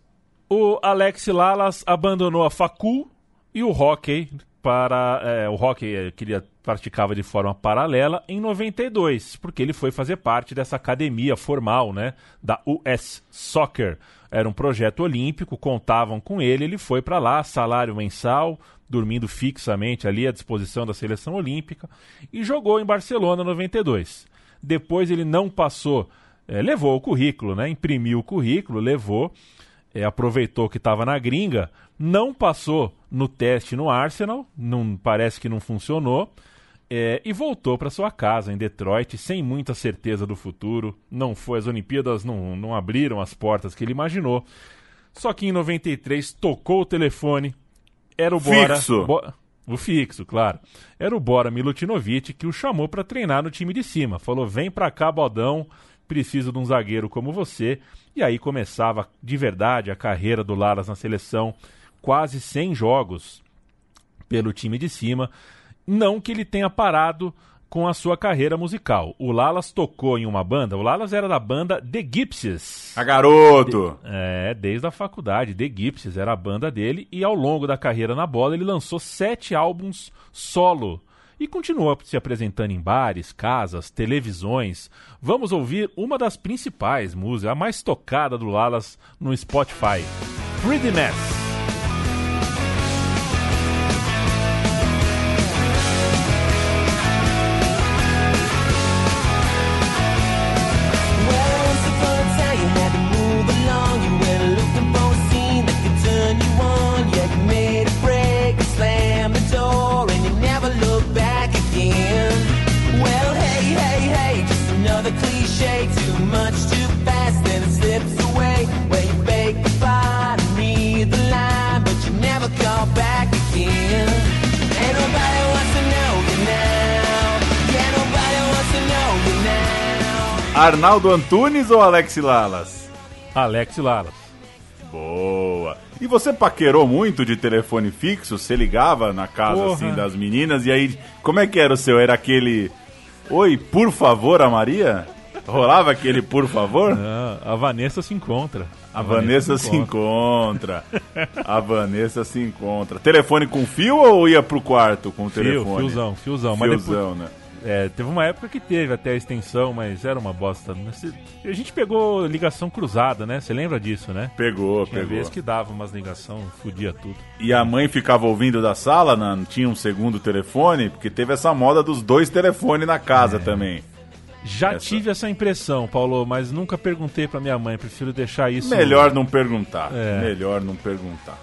O Alex Lalas abandonou a facul e o hockey para é, o hockey eh, que ele praticava de forma paralela em 92, porque ele foi fazer parte dessa academia formal, né, da US Soccer. Era um projeto olímpico, contavam com ele, ele foi para lá, salário mensal, dormindo fixamente ali à disposição da seleção olímpica e jogou em Barcelona 92. Depois ele não passou, eh, levou o currículo, né, imprimiu o currículo, levou é, aproveitou que estava na gringa, não passou no teste no Arsenal, não parece que não funcionou, é, e voltou para sua casa em Detroit sem muita certeza do futuro. Não foi as Olimpíadas, não, não abriram as portas que ele imaginou. Só que em 93 tocou o telefone, era o Bora. Fixo. Bo- o fixo, claro. Era o Bora Milutinovic que o chamou para treinar no time de cima. Falou: vem pra cá, bodão, preciso de um zagueiro como você. E aí começava de verdade a carreira do Lalas na seleção. Quase 100 jogos pelo time de cima. Não que ele tenha parado com a sua carreira musical. O Lalas tocou em uma banda, o Lalas era da banda The Gypsies. A garoto! É, desde a faculdade, The Gypsies era a banda dele e ao longo da carreira na bola ele lançou sete álbuns solo e continuou se apresentando em bares, casas, televisões. Vamos ouvir uma das principais músicas, a mais tocada do Lalas no Spotify, Pretty Mess. Arnaldo Antunes ou Alex Lalas? Alex Lalas. Boa. E você paquerou muito de telefone fixo? Você ligava na casa Porra. assim das meninas e aí como é que era o seu? Era aquele Oi, por favor, a Maria? Rolava aquele por favor? Ah, a Vanessa se encontra. A Vanessa se encontra. A Vanessa se encontra. Telefone com fio ou ia pro quarto com o Fio, telefone? fiozão, fiozão. Mas depois, Fiozão, né? É, teve uma época que teve até a extensão, mas era uma bosta. A gente pegou ligação cruzada, né? Você lembra disso, né? Pegou, Tinha pegou. vez que dava umas ligação, fudia tudo. E a mãe ficava ouvindo da sala, não tinha um segundo telefone, porque teve essa moda dos dois telefones na casa também. Já Essa- tive essa impressão, Paulo, mas nunca perguntei pra minha mãe. Prefiro deixar isso. Melhor não perguntar. É. Melhor não perguntar.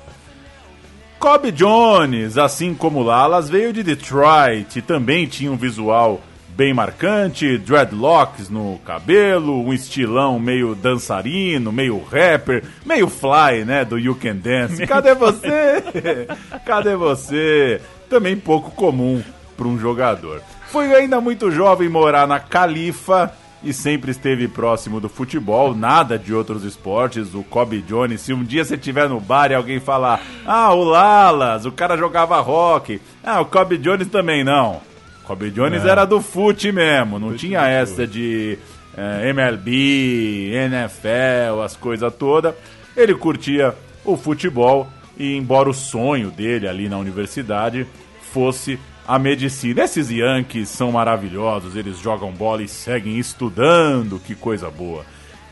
Kobe Jones, assim como Lalas, veio de Detroit e também tinha um visual bem marcante, dreadlocks no cabelo, um estilão meio dançarino, meio rapper, meio fly, né, do You Can Dance. Cadê você? <laughs> Cadê você? Também pouco comum para um jogador. Foi ainda muito jovem morar na Califa e sempre esteve próximo do futebol, nada de outros esportes. O Kobe Jones, se um dia você estiver no bar e alguém falar, ah, o Lalas, o cara jogava rock, ah, o Kobe Jones também não. Kobe Jones era do fute mesmo, não tinha essa de eh, MLB, NFL, as coisas todas. Ele curtia o futebol e, embora o sonho dele ali na universidade fosse a medicina. Esses Yankees são maravilhosos, eles jogam bola e seguem estudando, que coisa boa.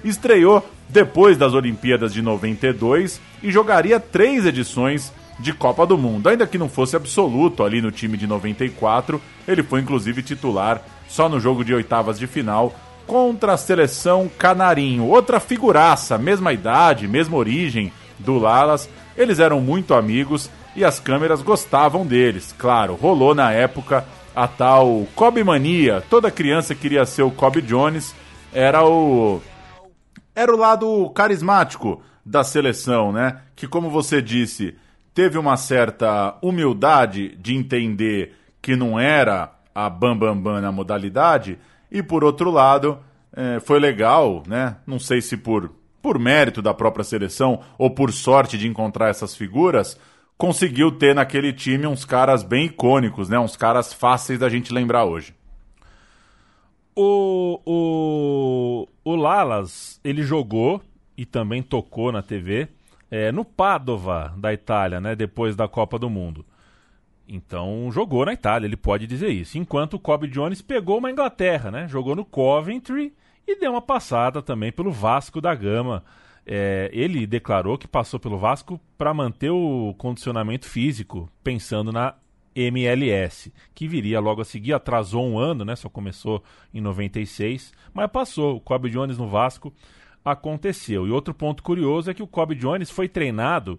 Estreou depois das Olimpíadas de 92 e jogaria três edições de Copa do Mundo. Ainda que não fosse absoluto ali no time de 94, ele foi inclusive titular só no jogo de oitavas de final contra a seleção Canarinho. Outra figuraça, mesma idade, mesma origem do Lalas. Eles eram muito amigos e as câmeras gostavam deles. Claro, rolou na época a tal Kobe Mania. Toda criança queria ser o Kobe Jones. Era o era o lado carismático da seleção, né? Que como você disse, teve uma certa humildade de entender que não era a bam bam bam na modalidade e por outro lado é, foi legal, né? Não sei se por por mérito da própria seleção ou por sorte de encontrar essas figuras, conseguiu ter naquele time uns caras bem icônicos, né? Uns caras fáceis da gente lembrar hoje. O, o, o Lalas, ele jogou e também tocou na TV é, no Padova da Itália, né? Depois da Copa do Mundo. Então jogou na Itália, ele pode dizer isso. Enquanto o Kobe Jones pegou uma Inglaterra, né? Jogou no Coventry e deu uma passada também pelo Vasco da Gama. É, ele declarou que passou pelo Vasco para manter o condicionamento físico, pensando na MLS, que viria logo a seguir, atrasou um ano, né? Só começou em 96, mas passou. O Kobe Jones no Vasco aconteceu. E outro ponto curioso é que o Kobe Jones foi treinado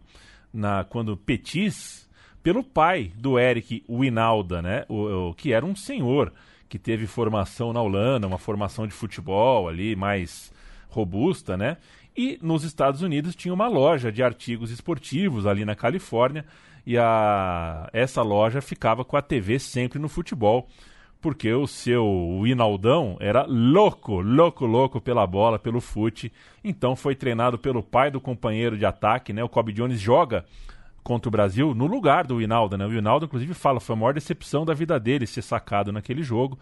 na quando Petis pelo pai do Eric Winalda, né? O, o, que era um senhor que teve formação na Holanda, uma formação de futebol ali mais robusta, né? E nos Estados Unidos tinha uma loja de artigos esportivos ali na Califórnia e a essa loja ficava com a TV sempre no futebol, porque o seu Winaldão era louco, louco, louco pela bola, pelo fute. Então foi treinado pelo pai do companheiro de ataque, né? O Kobe Jones joga contra o Brasil no lugar do Hinaldo, né? O Hinaldo, inclusive, fala foi a maior decepção da vida dele ser sacado naquele jogo.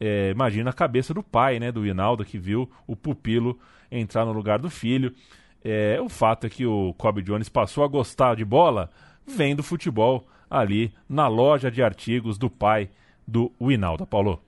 É, imagina a cabeça do pai, né, do Hinaldo, que viu o pupilo entrar no lugar do filho. É, o fato é que o Kobe Jones passou a gostar de bola vendo futebol ali na loja de artigos do pai do Hinaldo. Paulo.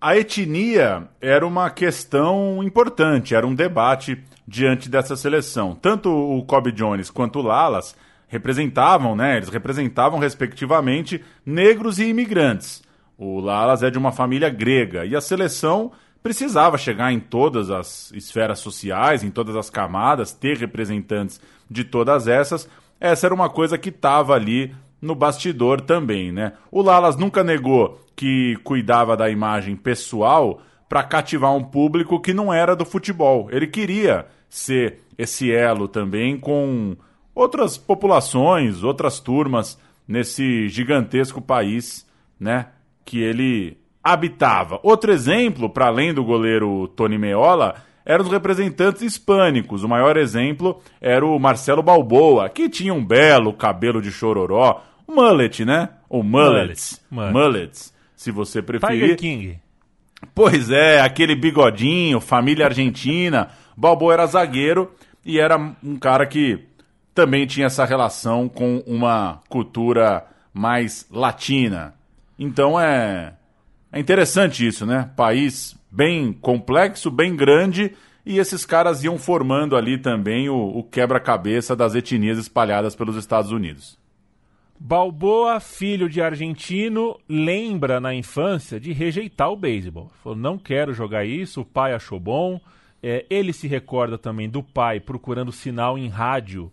A etnia era uma questão importante, era um debate diante dessa seleção. Tanto o Kobe Jones quanto o Lalas representavam, né? Eles representavam respectivamente negros e imigrantes. O Lalas é de uma família grega e a seleção precisava chegar em todas as esferas sociais, em todas as camadas, ter representantes de todas essas. Essa era uma coisa que estava ali no bastidor também, né? O Lalas nunca negou que cuidava da imagem pessoal para cativar um público que não era do futebol. Ele queria ser esse elo também com outras populações, outras turmas nesse gigantesco país, né, que ele habitava. Outro exemplo, para além do goleiro Tony Meola, eram os representantes hispânicos. O maior exemplo era o Marcelo Balboa, que tinha um belo cabelo de chororó, mullet, né? Ou mullets, Mullet. mullets, se você preferir. Tiger King. Pois é, aquele bigodinho, família argentina. Balboa era zagueiro e era um cara que também tinha essa relação com uma cultura mais latina. Então é, é interessante isso, né? País bem complexo, bem grande, e esses caras iam formando ali também o, o quebra-cabeça das etnias espalhadas pelos Estados Unidos. Balboa, filho de argentino, lembra na infância de rejeitar o beisebol. Falou, não quero jogar isso, o pai achou bom. É, ele se recorda também do pai procurando sinal em rádio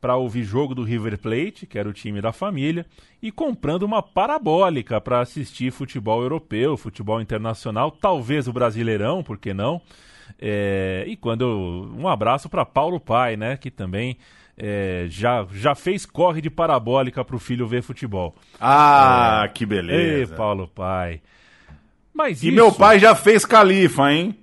para ouvir jogo do River Plate, que era o time da família, e comprando uma parabólica para assistir futebol europeu, futebol internacional, talvez o Brasileirão, por que não? É, e quando eu, um abraço para Paulo Pai, né, que também é, já, já fez corre de parabólica para o filho ver futebol. Ah, que Ei, beleza. Paulo Pai. Mas E isso meu pai já fez califa, hein?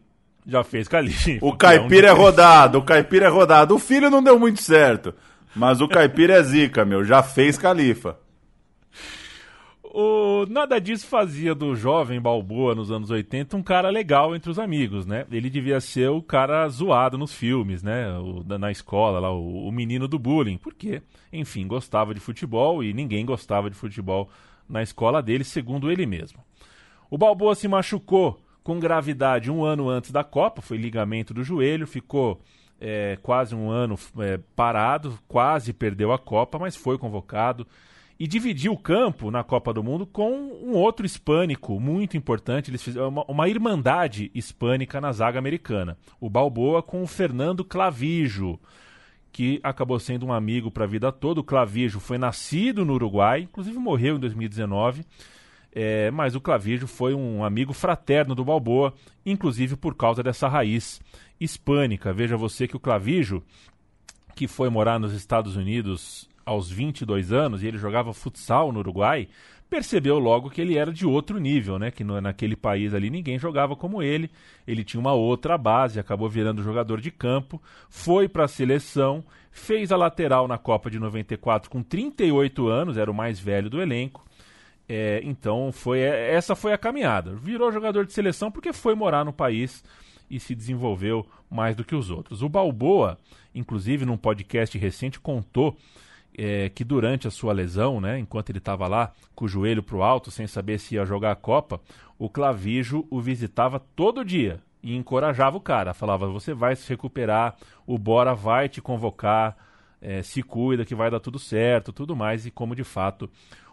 já fez califa. O caipira é rodado, o caipira é rodado. O filho não deu muito certo, mas o caipira é zica, meu, já fez califa. O, nada disso fazia do jovem Balboa nos anos 80 um cara legal entre os amigos, né? Ele devia ser o cara zoado nos filmes, né? O, na escola, lá, o, o menino do bullying. Porque, enfim, gostava de futebol e ninguém gostava de futebol na escola dele, segundo ele mesmo. O Balboa se machucou com gravidade um ano antes da Copa, foi ligamento do joelho, ficou é, quase um ano é, parado, quase perdeu a Copa, mas foi convocado e dividiu o campo na Copa do Mundo com um outro hispânico muito importante. Eles fizeram uma, uma irmandade hispânica na zaga americana. O Balboa com o Fernando Clavijo, que acabou sendo um amigo para a vida toda. O Clavijo foi nascido no Uruguai, inclusive morreu em 2019. É, mas o Clavijo foi um amigo fraterno do Balboa, inclusive por causa dessa raiz hispânica. Veja você que o Clavijo, que foi morar nos Estados Unidos aos 22 anos e ele jogava futsal no Uruguai, percebeu logo que ele era de outro nível, né? Que no, naquele país ali ninguém jogava como ele. Ele tinha uma outra base, acabou virando jogador de campo, foi para a seleção, fez a lateral na Copa de 94 com 38 anos, era o mais velho do elenco. É, então foi essa foi a caminhada. Virou jogador de seleção porque foi morar no país e se desenvolveu mais do que os outros. O Balboa, inclusive num podcast recente, contou é, que durante a sua lesão, né, enquanto ele estava lá com o joelho para o alto, sem saber se ia jogar a Copa, o Clavijo o visitava todo dia e encorajava o cara. Falava: você vai se recuperar, o Bora vai te convocar, é, se cuida que vai dar tudo certo, tudo mais. E como de fato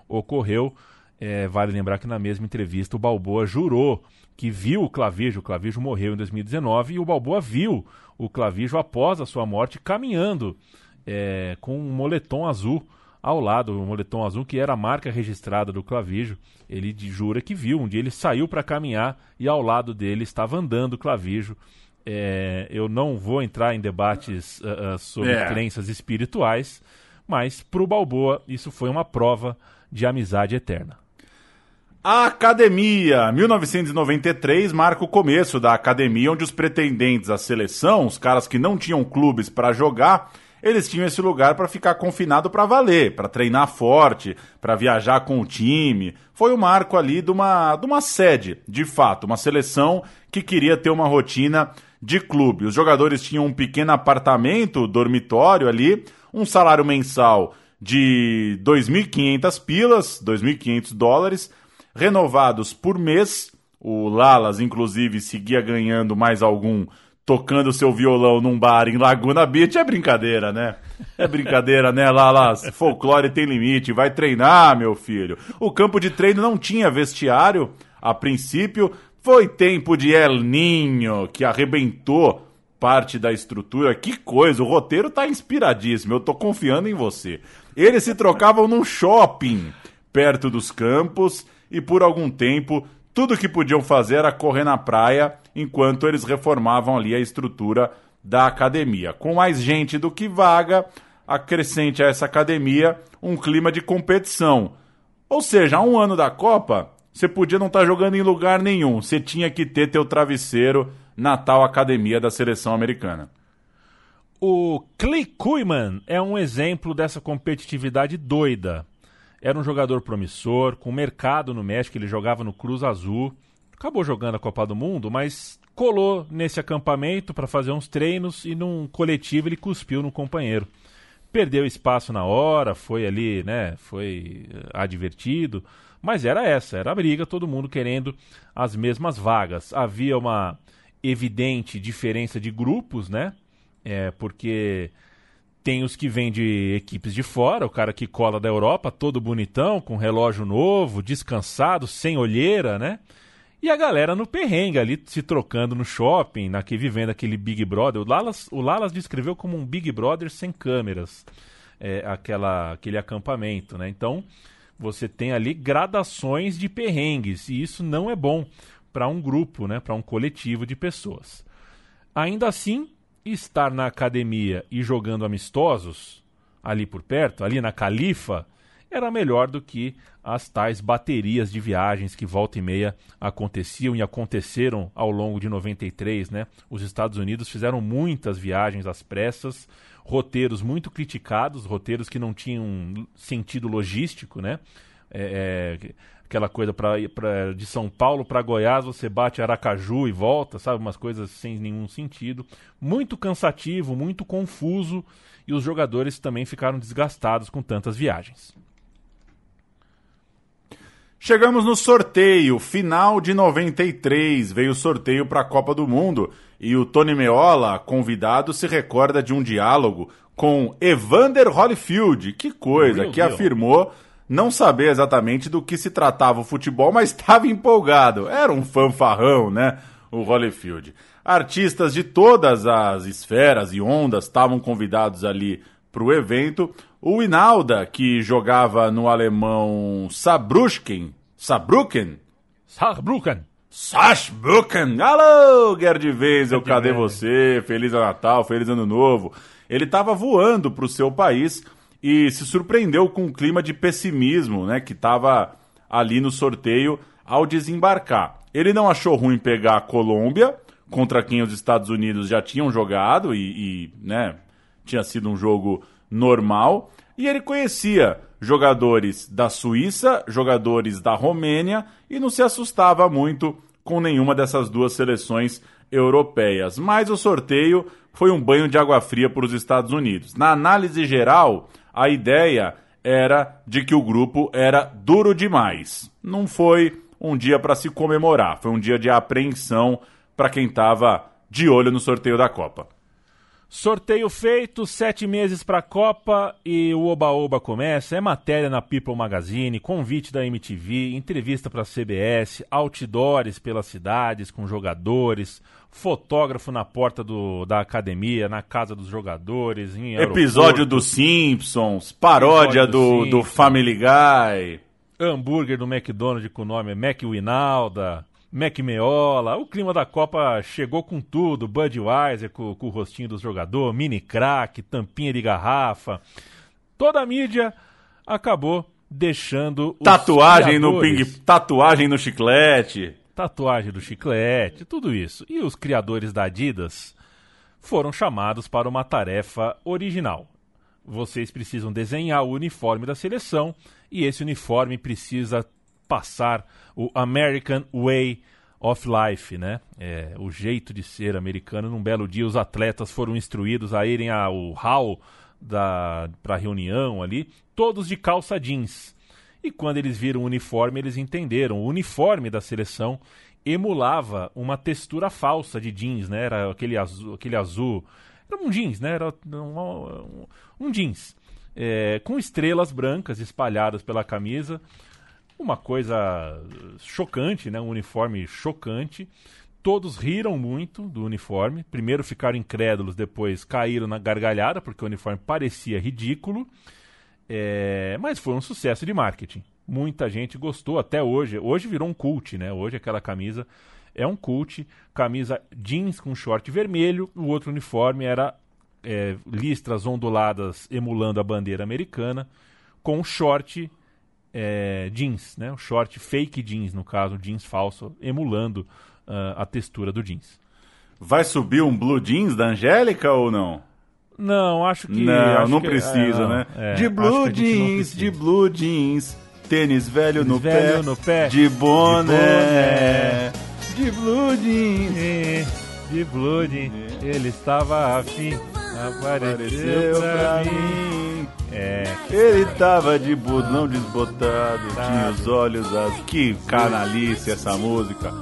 ocorreu, é, vale lembrar que na mesma entrevista o Balboa jurou que viu o Clavijo, o Clavijo morreu em 2019 e o Balboa viu o Clavijo após a sua morte caminhando é, com um moletom azul ao lado, o moletom azul que era a marca registrada do Clavijo. Ele jura que viu. Um dia ele saiu para caminhar e ao lado dele estava andando o Clavijo. É, eu não vou entrar em debates uh, uh, sobre É. crenças espirituais, mas para o Balboa isso foi uma prova de amizade eterna. A Academia, 1993, marca o começo da academia, onde os pretendentes à seleção, os caras que não tinham clubes para jogar, eles tinham esse lugar para ficar confinado para valer, para treinar forte, para viajar com o time. Foi o marco ali de uma, de uma sede, de fato, uma seleção que queria ter uma rotina de clube. Os jogadores tinham um pequeno apartamento, dormitório ali, um salário mensal de 2.500 pilas, 2.500 dólares, renovados por mês. O Lalas, inclusive, seguia ganhando mais algum tocando seu violão num bar em Laguna Beach. É brincadeira, né? É brincadeira, né, Lalas? Folclore tem limite. Vai treinar, meu filho. O campo de treino não tinha vestiário a princípio. Foi tempo de El Ninho, que arrebentou parte da estrutura. Que coisa, o roteiro tá inspiradíssimo. Eu tô confiando em você. Eles se trocavam num shopping perto dos campos e por algum tempo tudo que podiam fazer era correr na praia enquanto eles reformavam ali a estrutura da academia. Com mais gente do que vaga, acrescente a essa academia um clima de competição. Ou seja, há um ano da Copa, você podia não estar jogando em lugar nenhum, você tinha que ter teu travesseiro na tal academia da seleção americana. O Clay Kuiman é um exemplo dessa competitividade doida. Era um jogador promissor, com mercado no México, ele jogava no Cruz Azul. Acabou jogando a Copa do Mundo, mas colou nesse acampamento para fazer uns treinos e num coletivo ele cuspiu no companheiro. Perdeu espaço na hora, foi ali, né? Foi eh, advertido, mas era essa, era a briga, todo mundo querendo as mesmas vagas. Havia uma evidente diferença de grupos, né? É, porque tem os que vêm de equipes de fora, o cara que cola da Europa, todo bonitão, com relógio novo, descansado, sem olheira, né? E a galera no perrengue ali, se trocando no shopping, naquele, vivendo aquele Big Brother. O Lalas, o Lalas descreveu como um Big Brother sem câmeras, é, aquela, aquele acampamento, né? Então, você tem ali gradações de perrengues, e isso não é bom para um grupo, né? Para um coletivo de pessoas. Ainda assim, estar na academia e jogando amistosos ali por perto, ali na Califa, era melhor do que as tais baterias de viagens que volta e meia aconteciam e aconteceram ao longo de 93, né? Os Estados Unidos fizeram muitas viagens às pressas, roteiros muito criticados, roteiros que não tinham sentido logístico, né? É, é, aquela coisa pra, pra, de São Paulo para Goiás, você bate Aracaju e volta, sabe? Umas coisas sem nenhum sentido. Muito cansativo, muito confuso, e os jogadores também ficaram desgastados com tantas viagens. Chegamos no sorteio, final de 93, veio o sorteio para a Copa do Mundo e o Tony Meola, convidado, se recorda de um diálogo com Evander Holyfield, que coisa, Meu que Deus. afirmou não saber exatamente do que se tratava o futebol, mas estava empolgado. Era um fanfarrão, né? O Holyfield. Artistas de todas as esferas e ondas estavam convidados ali para o evento. O Inalda, que jogava no alemão Saarbrücken, Saarbrücken, Saarbrücken. Saarbrücken. Alô, Gerd Wenzel, cadê você? Feliz Natal, feliz Ano Novo. Ele estava voando para o seu país e se surpreendeu com o clima de pessimismo né, que estava ali no sorteio ao desembarcar. Ele não achou ruim pegar a Colômbia, contra quem os Estados Unidos já tinham jogado e, e, né, tinha sido um jogo normal. E ele conhecia jogadores da Suíça, jogadores da Romênia e não se assustava muito com nenhuma dessas duas seleções europeias. Mas o sorteio foi um banho de água fria para os Estados Unidos. Na análise geral, a ideia era de que o grupo era duro demais. Não foi um dia para se comemorar, foi um dia de apreensão para quem estava de olho no sorteio da Copa. Sorteio feito, sete meses para a Copa e o Oba-Oba começa. É matéria na People Magazine, convite da MTV, entrevista para a CBS, outdoors pelas cidades com jogadores, fotógrafo na porta do, da academia, na casa dos jogadores, em Episódio dos Simpsons, paródia Episódio do, do Simpsons. Family Guy. hambúrguer do McDonald's com o nome Mac Winalda, Mac Meola. O clima da Copa chegou com tudo. Budweiser com, com o rostinho dos jogadores, mini crack, tampinha de garrafa. Toda a mídia acabou deixando Tatuagem no ping, criadores- tatuagem no chiclete. Tatuagem do chiclete, tudo isso. E os criadores da Adidas foram chamados para uma tarefa original. Vocês precisam desenhar o uniforme da seleção e esse uniforme precisa passar o American Way of Life, né? É, o jeito de ser americano. Num belo dia, os atletas foram instruídos a irem ao hall para reunião ali, todos de calça jeans. E quando eles viram o uniforme, eles entenderam. O uniforme da seleção emulava uma textura falsa de jeans, né? Era aquele azul, aquele azul. Era um jeans, né? Era um, um- jeans. É, com estrelas brancas espalhadas pela camisa. Uma coisa chocante, né? Um uniforme chocante. Todos riram muito do uniforme. Primeiro ficaram incrédulos, depois caíram na gargalhada, porque o uniforme parecia ridículo. É, mas foi um sucesso de marketing. Muita gente gostou até hoje. Hoje virou um cult, né? Hoje aquela camisa é um cult. Camisa jeans com short vermelho. O outro uniforme era é, listras onduladas emulando a bandeira americana, com short é, jeans, né? O short fake jeans, no caso, jeans falso, emulando ah, a textura do jeans. Vai subir um blue jeans da Angélica ou não? Não, acho que. não, acho não que- precisa, é, não, né? é, de blue não jeans, de blue jeans, tênis velho, no, velho pé, no pé, de boné. boné, de blue jeans. De Blood, ele estava afim, apareceu Apareceu pra pra mim. mim. É, Ele tava de budão desbotado, Tá. tinha os olhos azuis. Que canalice essa música.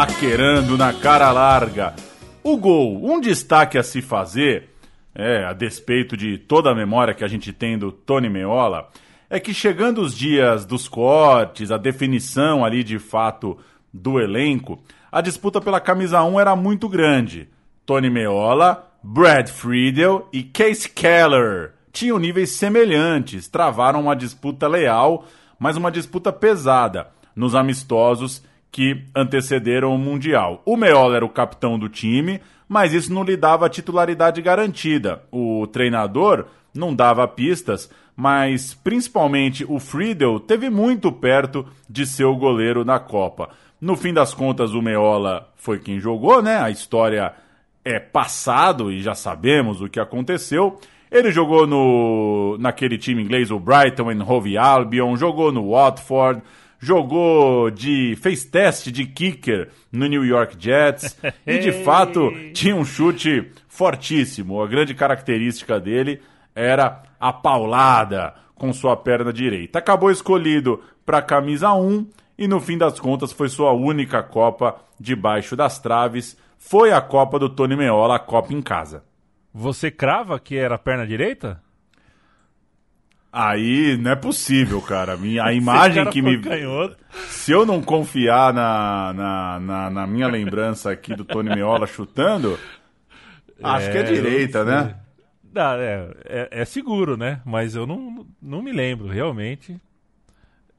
Paquerando na cara larga. O gol, um destaque a se fazer, é, a despeito de toda a memória que a gente tem do Tony Meola, é que chegando os dias dos cortes, a definição ali de fato do elenco, a disputa pela camisa 1 era muito grande. Tony Meola, Brad Friedel e Case Keller tinham níveis semelhantes, travaram uma disputa leal, mas uma disputa pesada nos amistosos que antecederam o Mundial. O Meola era o capitão do time, mas isso não lhe dava titularidade garantida. O treinador não dava pistas, mas principalmente o Friedel teve muito perto de ser o goleiro na Copa. No fim das contas, o Meola foi quem jogou, né? A história é passado e já sabemos o que aconteceu. Ele jogou no naquele time inglês, o Brighton and Hove Albion, jogou no Watford, jogou de fez teste de kicker no New York Jets <laughs> e de fato tinha um chute fortíssimo. A grande característica dele era a paulada com sua perna direita. Acabou escolhido para camisa 1 e no fim das contas foi sua única Copa debaixo das traves. Foi a Copa do Tony Meola, a Copa em casa. Você crava que era a perna direita? Aí não é possível, cara. A <laughs> imagem que me. canhoto. Se eu não confiar na, na, na, na minha lembrança aqui do Tony Meola chutando, acho que é não direita, né? É, é, é seguro, né? Mas eu não, não me lembro, realmente.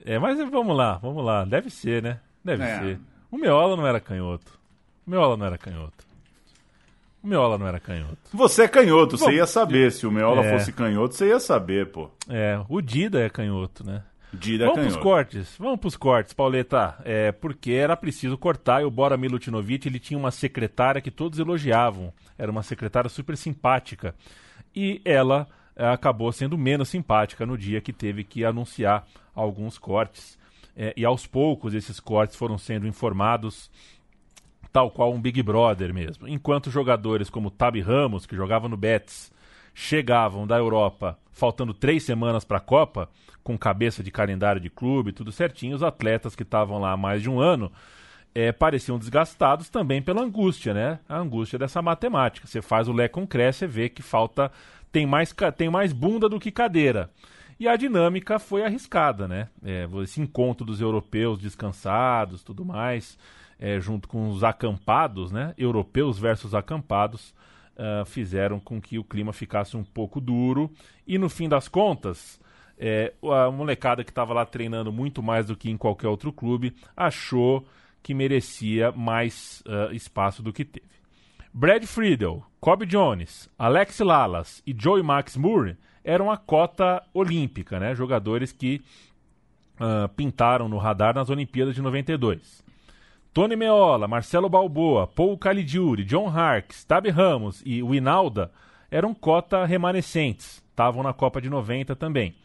É, mas vamos lá, vamos lá. Deve ser, né? Deve É. ser. O Meola não era canhoto. O Meola não era canhoto. O Meola não era canhoto. Você é canhoto, Bom, você ia saber. Se o Meola é. fosse canhoto, você ia saber, pô. É, o Dida é canhoto, né? Dida é Vamos pros canhoto. cortes, vamos pros cortes, Pauleta. É, porque era preciso cortar e o Bora Milutinovic, ele tinha uma secretária que todos elogiavam. Era uma secretária super simpática. E ela eh, acabou sendo menos simpática no dia que teve que anunciar alguns cortes. É, e aos poucos esses cortes foram sendo informados tal qual um Big Brother mesmo. Enquanto jogadores como Tabi Ramos, que jogava no Betis, chegavam da Europa faltando três semanas para a Copa, com cabeça de calendário de clube, tudo certinho, os atletas que estavam lá há mais de um ano eh, pareciam desgastados também pela angústia, né? A angústia dessa matemática. Você faz o Lé com Cré, você vê que falta. Tem mais, tem mais bunda do que cadeira. E a dinâmica foi arriscada, né? É, esse encontro dos europeus descansados, tudo mais, é, junto com os acampados, né? Europeus versus acampados, ah, fizeram com que o clima ficasse um pouco duro. E no fim das contas, é, a molecada que estava lá treinando muito mais do que em qualquer outro clube achou que merecia mais ah, espaço do que teve. Brad Friedel, Kobe Jones, Alex Lalas e Joey Max Moore eram a cota olímpica, né? Jogadores que ah, pintaram no radar nas Olimpíadas de 92. Tony Meola, Marcelo Balboa, Paul Caligiuri, John Harkes, Tabe Ramos e Winalda eram cota remanescentes, estavam na Copa de 90 também.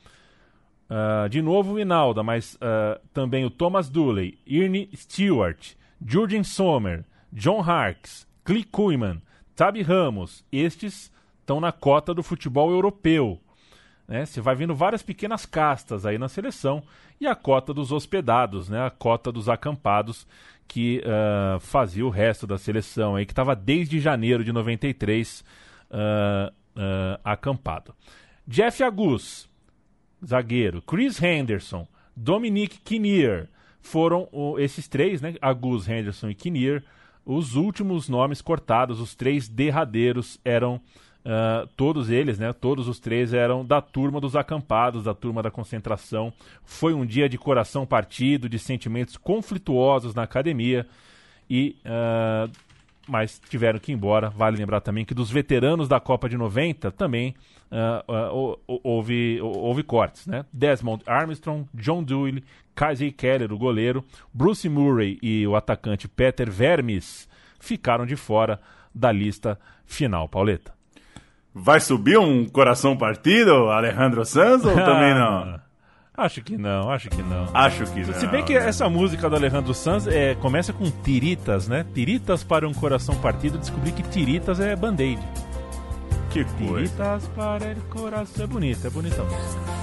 Ah, de novo o Winalda, mas ah, também o Thomas Dooley, Ernie Stewart, Jurgen Sommer, John Harkes, Cliff Kuhlman, Tabe Ramos, estes estão na cota do futebol europeu. né? Você vai vendo várias pequenas castas aí na seleção e a cota dos hospedados, né? a cota dos acampados que ah, fazia o resto da seleção aí, que estava desde janeiro de 93 ah, ah, acampado. Jeff Agus, zagueiro, Chris Henderson, Dominic Kinnear, foram o- esses três, né? Agus, Henderson e Kinnear, os últimos nomes cortados, os três derradeiros eram ah, todos eles, né? Todos os três eram da turma dos acampados, da turma da concentração. Foi um dia de coração partido, de sentimentos conflituosos na academia e ah, mas tiveram que ir embora. Vale lembrar também que dos veteranos da Copa de 90 também hou- houve, hou- houve cortes, né? Desmond Armstrong, John Doyle, Kaiser Keller, o goleiro, Bruce Murray e o atacante Peter Vermes ficaram de fora da lista final. Pauleta. Vai subir um coração partido, Alejandro Sanz, ou também <laughs> não? Acho que não, acho que não. Acho que não. Se bem que essa música do Alejandro Sanz é, começa com tiritas, né? Tiritas para um coração partido. Descobri que tiritas é band-aid. Que coisa. Tiritas para el coração. É bonita, é bonita a música.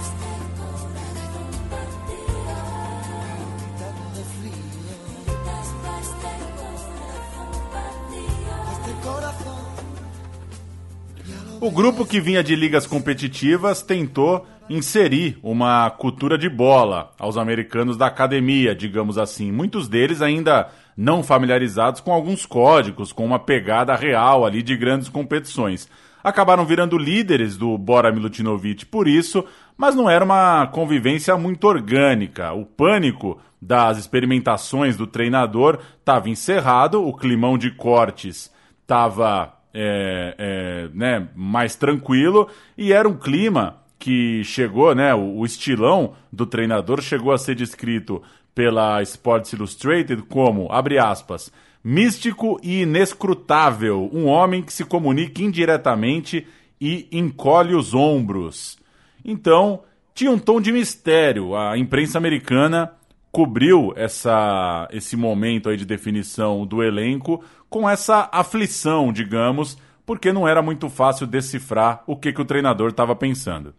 O grupo que vinha de ligas competitivas tentou inserir uma cultura de bola aos americanos da academia, digamos assim. Muitos deles ainda não familiarizados com alguns códigos, com uma pegada real ali de grandes competições. Acabaram virando líderes do Bora Milutinovic por isso, mas não era uma convivência muito orgânica. O pânico das experimentações do treinador estava encerrado, o climão de cortes estava é, é, né, mais tranquilo e era um clima que chegou, né, o, o estilão do treinador chegou a ser descrito pela Sports Illustrated como, abre aspas, místico e inescrutável, um homem que se comunica indiretamente e encolhe os ombros. Então, tinha um tom de mistério. A imprensa americana cobriu essa, esse momento aí de definição do elenco com essa aflição, digamos, porque não era muito fácil decifrar o que, que o treinador estava pensando.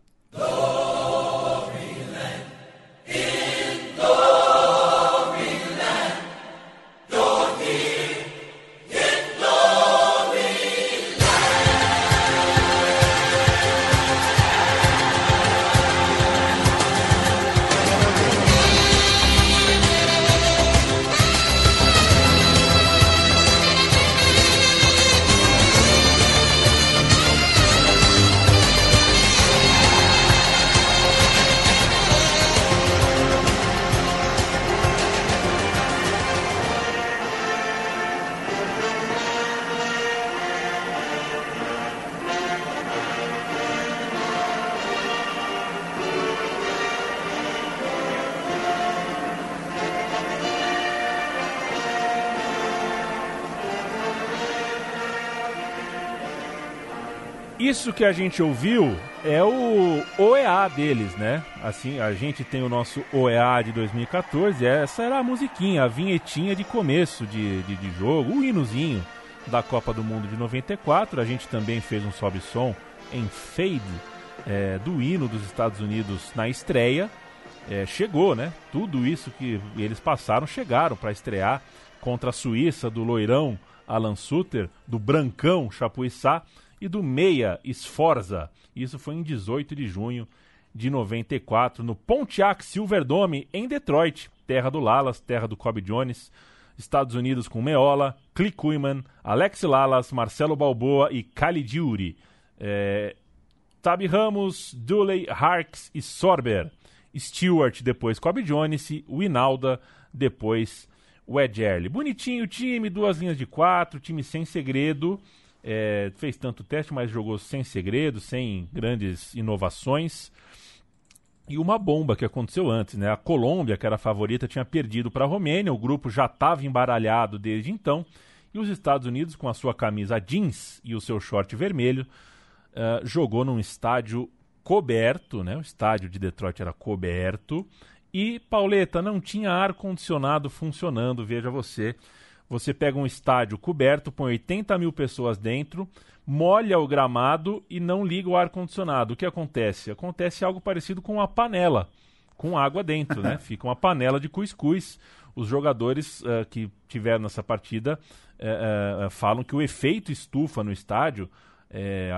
Isso que a gente ouviu é o OEA deles, né? Assim, a gente tem o nosso OEA de 2014, essa era a musiquinha, a vinhetinha de começo de, de, de jogo, o hinozinho da Copa do Mundo de 94. A gente também fez um sobe-som em fade é, do hino dos Estados Unidos na estreia. É, chegou, né? Tudo isso que eles passaram chegaram para estrear contra a Suíça do loirão Alan Suter, do brancão Chapuissá e do meia Sforza. Isso foi em 18 de junho de 94 no Pontiac Silverdome em Detroit, terra do Lalas, terra do Kobe Jones. Estados Unidos com Meola, Click Kuyman, Alex Lalas, Marcelo Balboa e Caligiuri. É, Tabi Ramos, Dooley, Harks e Sorber. Stewart, depois Kobe Jones, Winalda, depois o Ed Early. Bonitinho o time, duas linhas de quatro, time sem segredo. É, fez tanto teste, mas jogou sem segredo, sem grandes inovações. E uma bomba que aconteceu antes, né? A Colômbia, que era a favorita, tinha perdido para a Romênia, o grupo já estava embaralhado desde então, e os Estados Unidos, com a sua camisa jeans e o seu short vermelho, uh, jogou num estádio coberto, né? O estádio de Detroit era coberto. E, Pauleta, não tinha ar-condicionado funcionando, veja você. Você pega um estádio coberto, põe 80 mil pessoas dentro, molha o gramado e não liga o ar-condicionado. O que acontece? Acontece algo parecido com uma panela, com água dentro, né? <laughs> Fica uma panela de cuscuz. Os jogadores uh, que tiveram nessa partida uh, uh, falam que o efeito estufa no estádio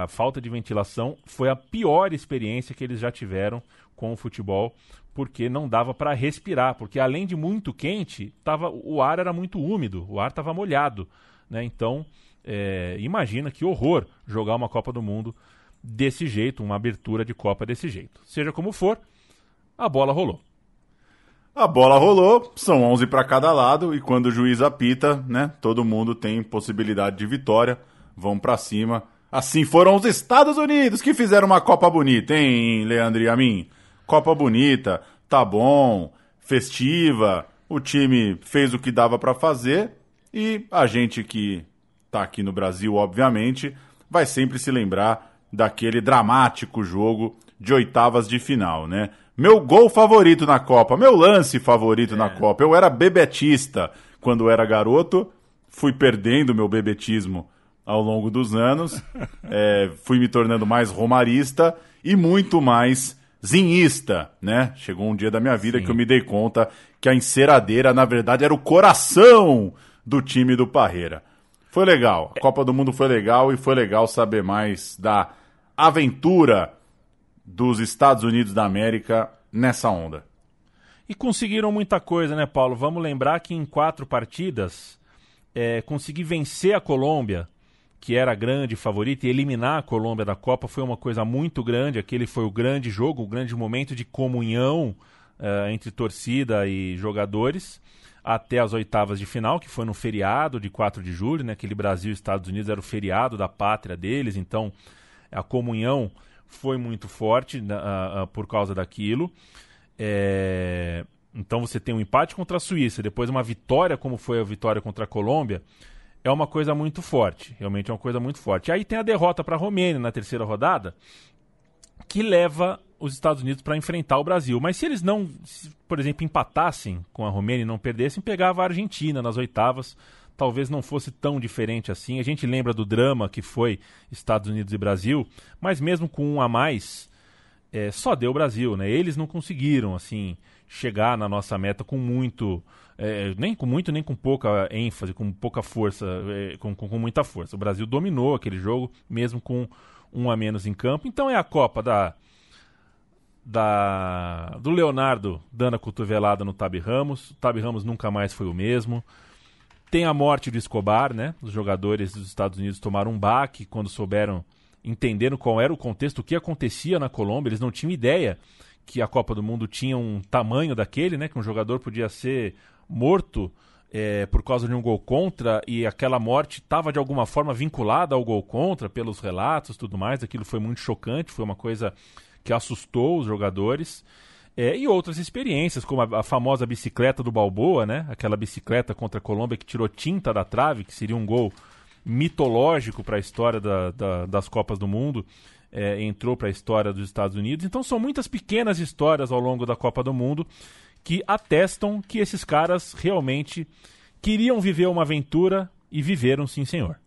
a falta de ventilação foi a pior experiência que eles já tiveram com o futebol, porque não dava para respirar, porque além de muito quente, tava, o ar era muito úmido, o ar estava molhado. Né? Então, é, imagina que horror jogar uma Copa do Mundo desse jeito, uma abertura de Copa desse jeito. Seja como for, a bola rolou. A bola rolou, são 11 para cada lado e quando o juiz apita, né, todo mundo tem possibilidade de vitória, vão para cima. Assim foram os Estados Unidos que fizeram uma Copa bonita, hein, Leandro e a mim? Copa bonita, tá bom, festiva, o time fez o que dava para fazer e a gente que tá aqui no Brasil, obviamente, vai sempre se lembrar daquele dramático jogo de oitavas de final, né? Meu gol favorito na Copa, meu lance favorito é. na Copa. Eu era bebetista quando era garoto, fui perdendo meu bebetismo ao longo dos anos, é, <laughs> fui me tornando mais romarista e muito mais zinhista, né? Chegou um dia da minha vida Sim. que eu me dei conta que a enceradeira, na verdade, era o coração do time do Parreira. Foi legal, a Copa do Mundo foi legal e foi legal saber mais da aventura dos Estados Unidos da América nessa onda. E conseguiram muita coisa, né, Paulo? Vamos lembrar que em quatro partidas é, conseguir vencer a Colômbia, que era a grande favorita, e eliminar a Colômbia da Copa foi uma coisa muito grande. Aquele foi o grande jogo, o grande momento de comunhão uh, entre torcida e jogadores até as oitavas de final, que foi no feriado de 4 de julho, né? Aquele Brasil e Estados Unidos era o feriado da pátria deles, então a comunhão foi muito forte a- a- por causa daquilo. É, então você tem um empate contra a Suíça, depois uma vitória, como foi a vitória contra a Colômbia, é uma coisa muito forte. Realmente é uma coisa muito forte. Aí tem a derrota para a Romênia na terceira rodada, que leva os Estados Unidos para enfrentar o Brasil. Mas se eles não, se, por exemplo, empatassem com a Romênia e não perdessem, pegava a Argentina nas oitavas. Talvez não fosse tão diferente assim. A gente lembra do drama que foi Estados Unidos e Brasil, mas mesmo com um a mais, é, só deu o Brasil, né? Eles não conseguiram, assim, chegar na nossa meta com muito, é, nem com muito, nem com pouca ênfase, com pouca força, é, com, com, com muita força. O Brasil dominou aquele jogo, mesmo com um a menos em campo. Então é a Copa da, da do Leonardo dando a cotovelada no Tabi Ramos. O Tabi Ramos nunca mais foi o mesmo. Tem a morte do Escobar, né? Os jogadores dos Estados Unidos tomaram um baque quando souberam, entenderam qual era o contexto, o que acontecia na Colômbia. Eles não tinham ideia que a Copa do Mundo tinha um tamanho daquele, né? Que um jogador podia ser morto é, por causa de um gol contra e aquela morte estava de alguma forma vinculada ao gol contra pelos relatos, tudo mais. Aquilo foi muito chocante, foi uma coisa que assustou os jogadores. É, e outras experiências, como a, a famosa bicicleta do Balboa, né? Aquela bicicleta contra a Colômbia que tirou tinta da trave, que seria um gol mitológico para a história da- da- das Copas do Mundo. É, entrou para a história dos Estados Unidos. Então são muitas pequenas histórias ao longo da Copa do Mundo que atestam que esses caras realmente queriam viver uma aventura e viveram, sim, senhor.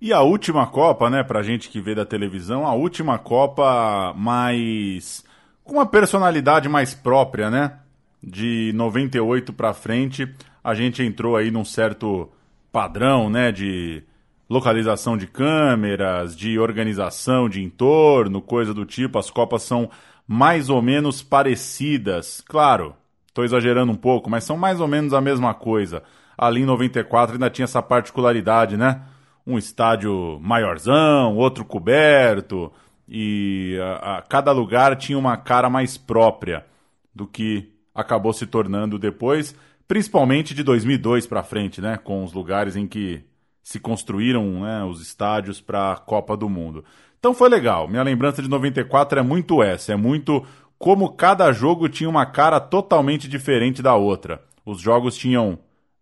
E a última Copa, né, pra gente que vê da televisão, a última Copa mais. com uma personalidade mais própria, né? De 98 pra frente, a gente entrou aí num certo padrão, né, de localização de câmeras, de organização de entorno, coisa do tipo. As Copas são mais ou menos parecidas. Claro, Estou exagerando um pouco, mas são mais ou menos a mesma coisa. Ali em 94 ainda tinha essa particularidade, né? Um estádio maiorzão, outro coberto, e a, a- cada lugar tinha uma cara mais própria do que acabou se tornando depois, principalmente de 2002 para frente, né? Com os lugares em que se construíram né, os estádios para a Copa do Mundo. Então foi legal. Minha lembrança de 94 é muito essa, é muito como cada jogo tinha uma cara totalmente diferente da outra. Os jogos tinham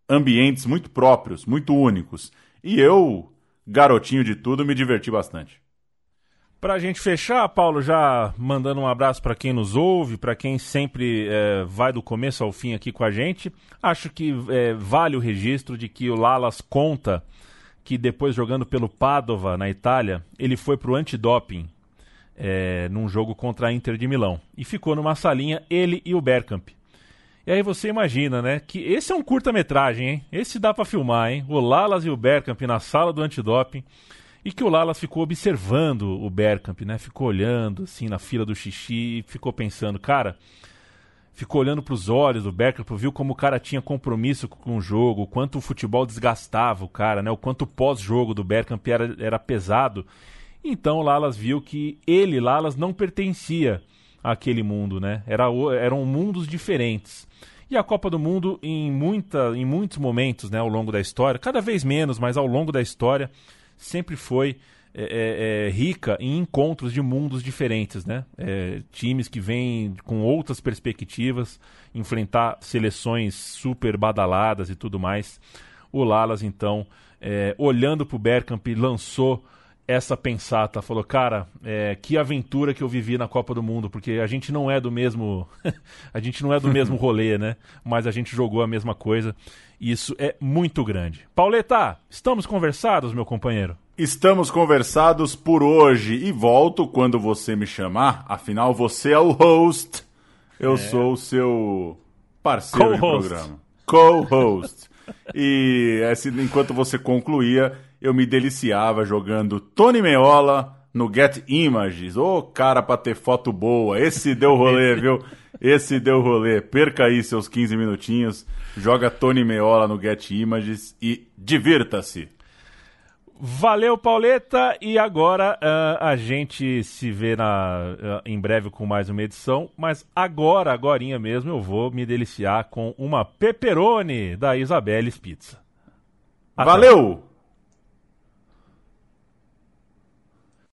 ambientes muito próprios, muito únicos. E eu, garotinho de tudo, me diverti bastante. Pra gente fechar, Paulo, já mandando um abraço pra quem nos ouve, pra quem sempre é, vai do começo ao fim aqui com a gente. Acho que é, vale o registro de que o Lalas conta que depois jogando pelo Padova na Itália, ele foi pro antidoping é, num jogo contra a Inter de Milão e ficou numa salinha ele e o Bergkamp. E aí você imagina, né, que esse é um curta-metragem, hein? Esse dá pra filmar, hein? O Lalas e o Bergkamp na sala do antidoping e que o Lalas ficou observando o Bergkamp, né? Ficou olhando assim na fila do xixi e ficou pensando, cara, ficou olhando para os olhos do Bergkamp, viu como o cara tinha compromisso com o jogo, o quanto o futebol desgastava o cara, né? O quanto o pós-jogo do Bergkamp era, era pesado. Então Lalas viu que ele, Lalas, não pertencia àquele mundo, né? Era, eram mundos diferentes. E a Copa do Mundo, em, muita, em muitos momentos né, ao longo da história, cada vez menos, mas ao longo da história, sempre foi é, é, é, rica em encontros de mundos diferentes, né? É, times que vêm com outras perspectivas, enfrentar seleções super badaladas e tudo mais. O Lalas, então, é, olhando para o Bergkamp, lançou essa pensata, falou, cara, é, que aventura que eu vivi na Copa do Mundo, porque a gente não é do mesmo, <laughs> a gente não é do mesmo <laughs> rolê, né? Mas a gente jogou a mesma coisa. Isso é muito grande. Pauleta, estamos conversados, meu companheiro? Estamos conversados por hoje e volto quando você me chamar. Afinal, você é o host. Eu sou o seu parceiro de programa. Co-host. E esse, enquanto você concluía, eu me deliciava jogando Tony Meola no Get Images. Ô, cara, pra ter foto boa. Esse deu rolê, <laughs> viu? Esse deu rolê. Perca aí seus 15 minutinhos. Joga Tony Meola no Get Images e divirta-se. Valeu, Pauleta! E agora ah, a gente se vê na, ah, em breve com mais uma edição, mas agora, agorinha mesmo, eu vou me deliciar com uma pepperoni da Isabeles Pizza. Até. Valeu!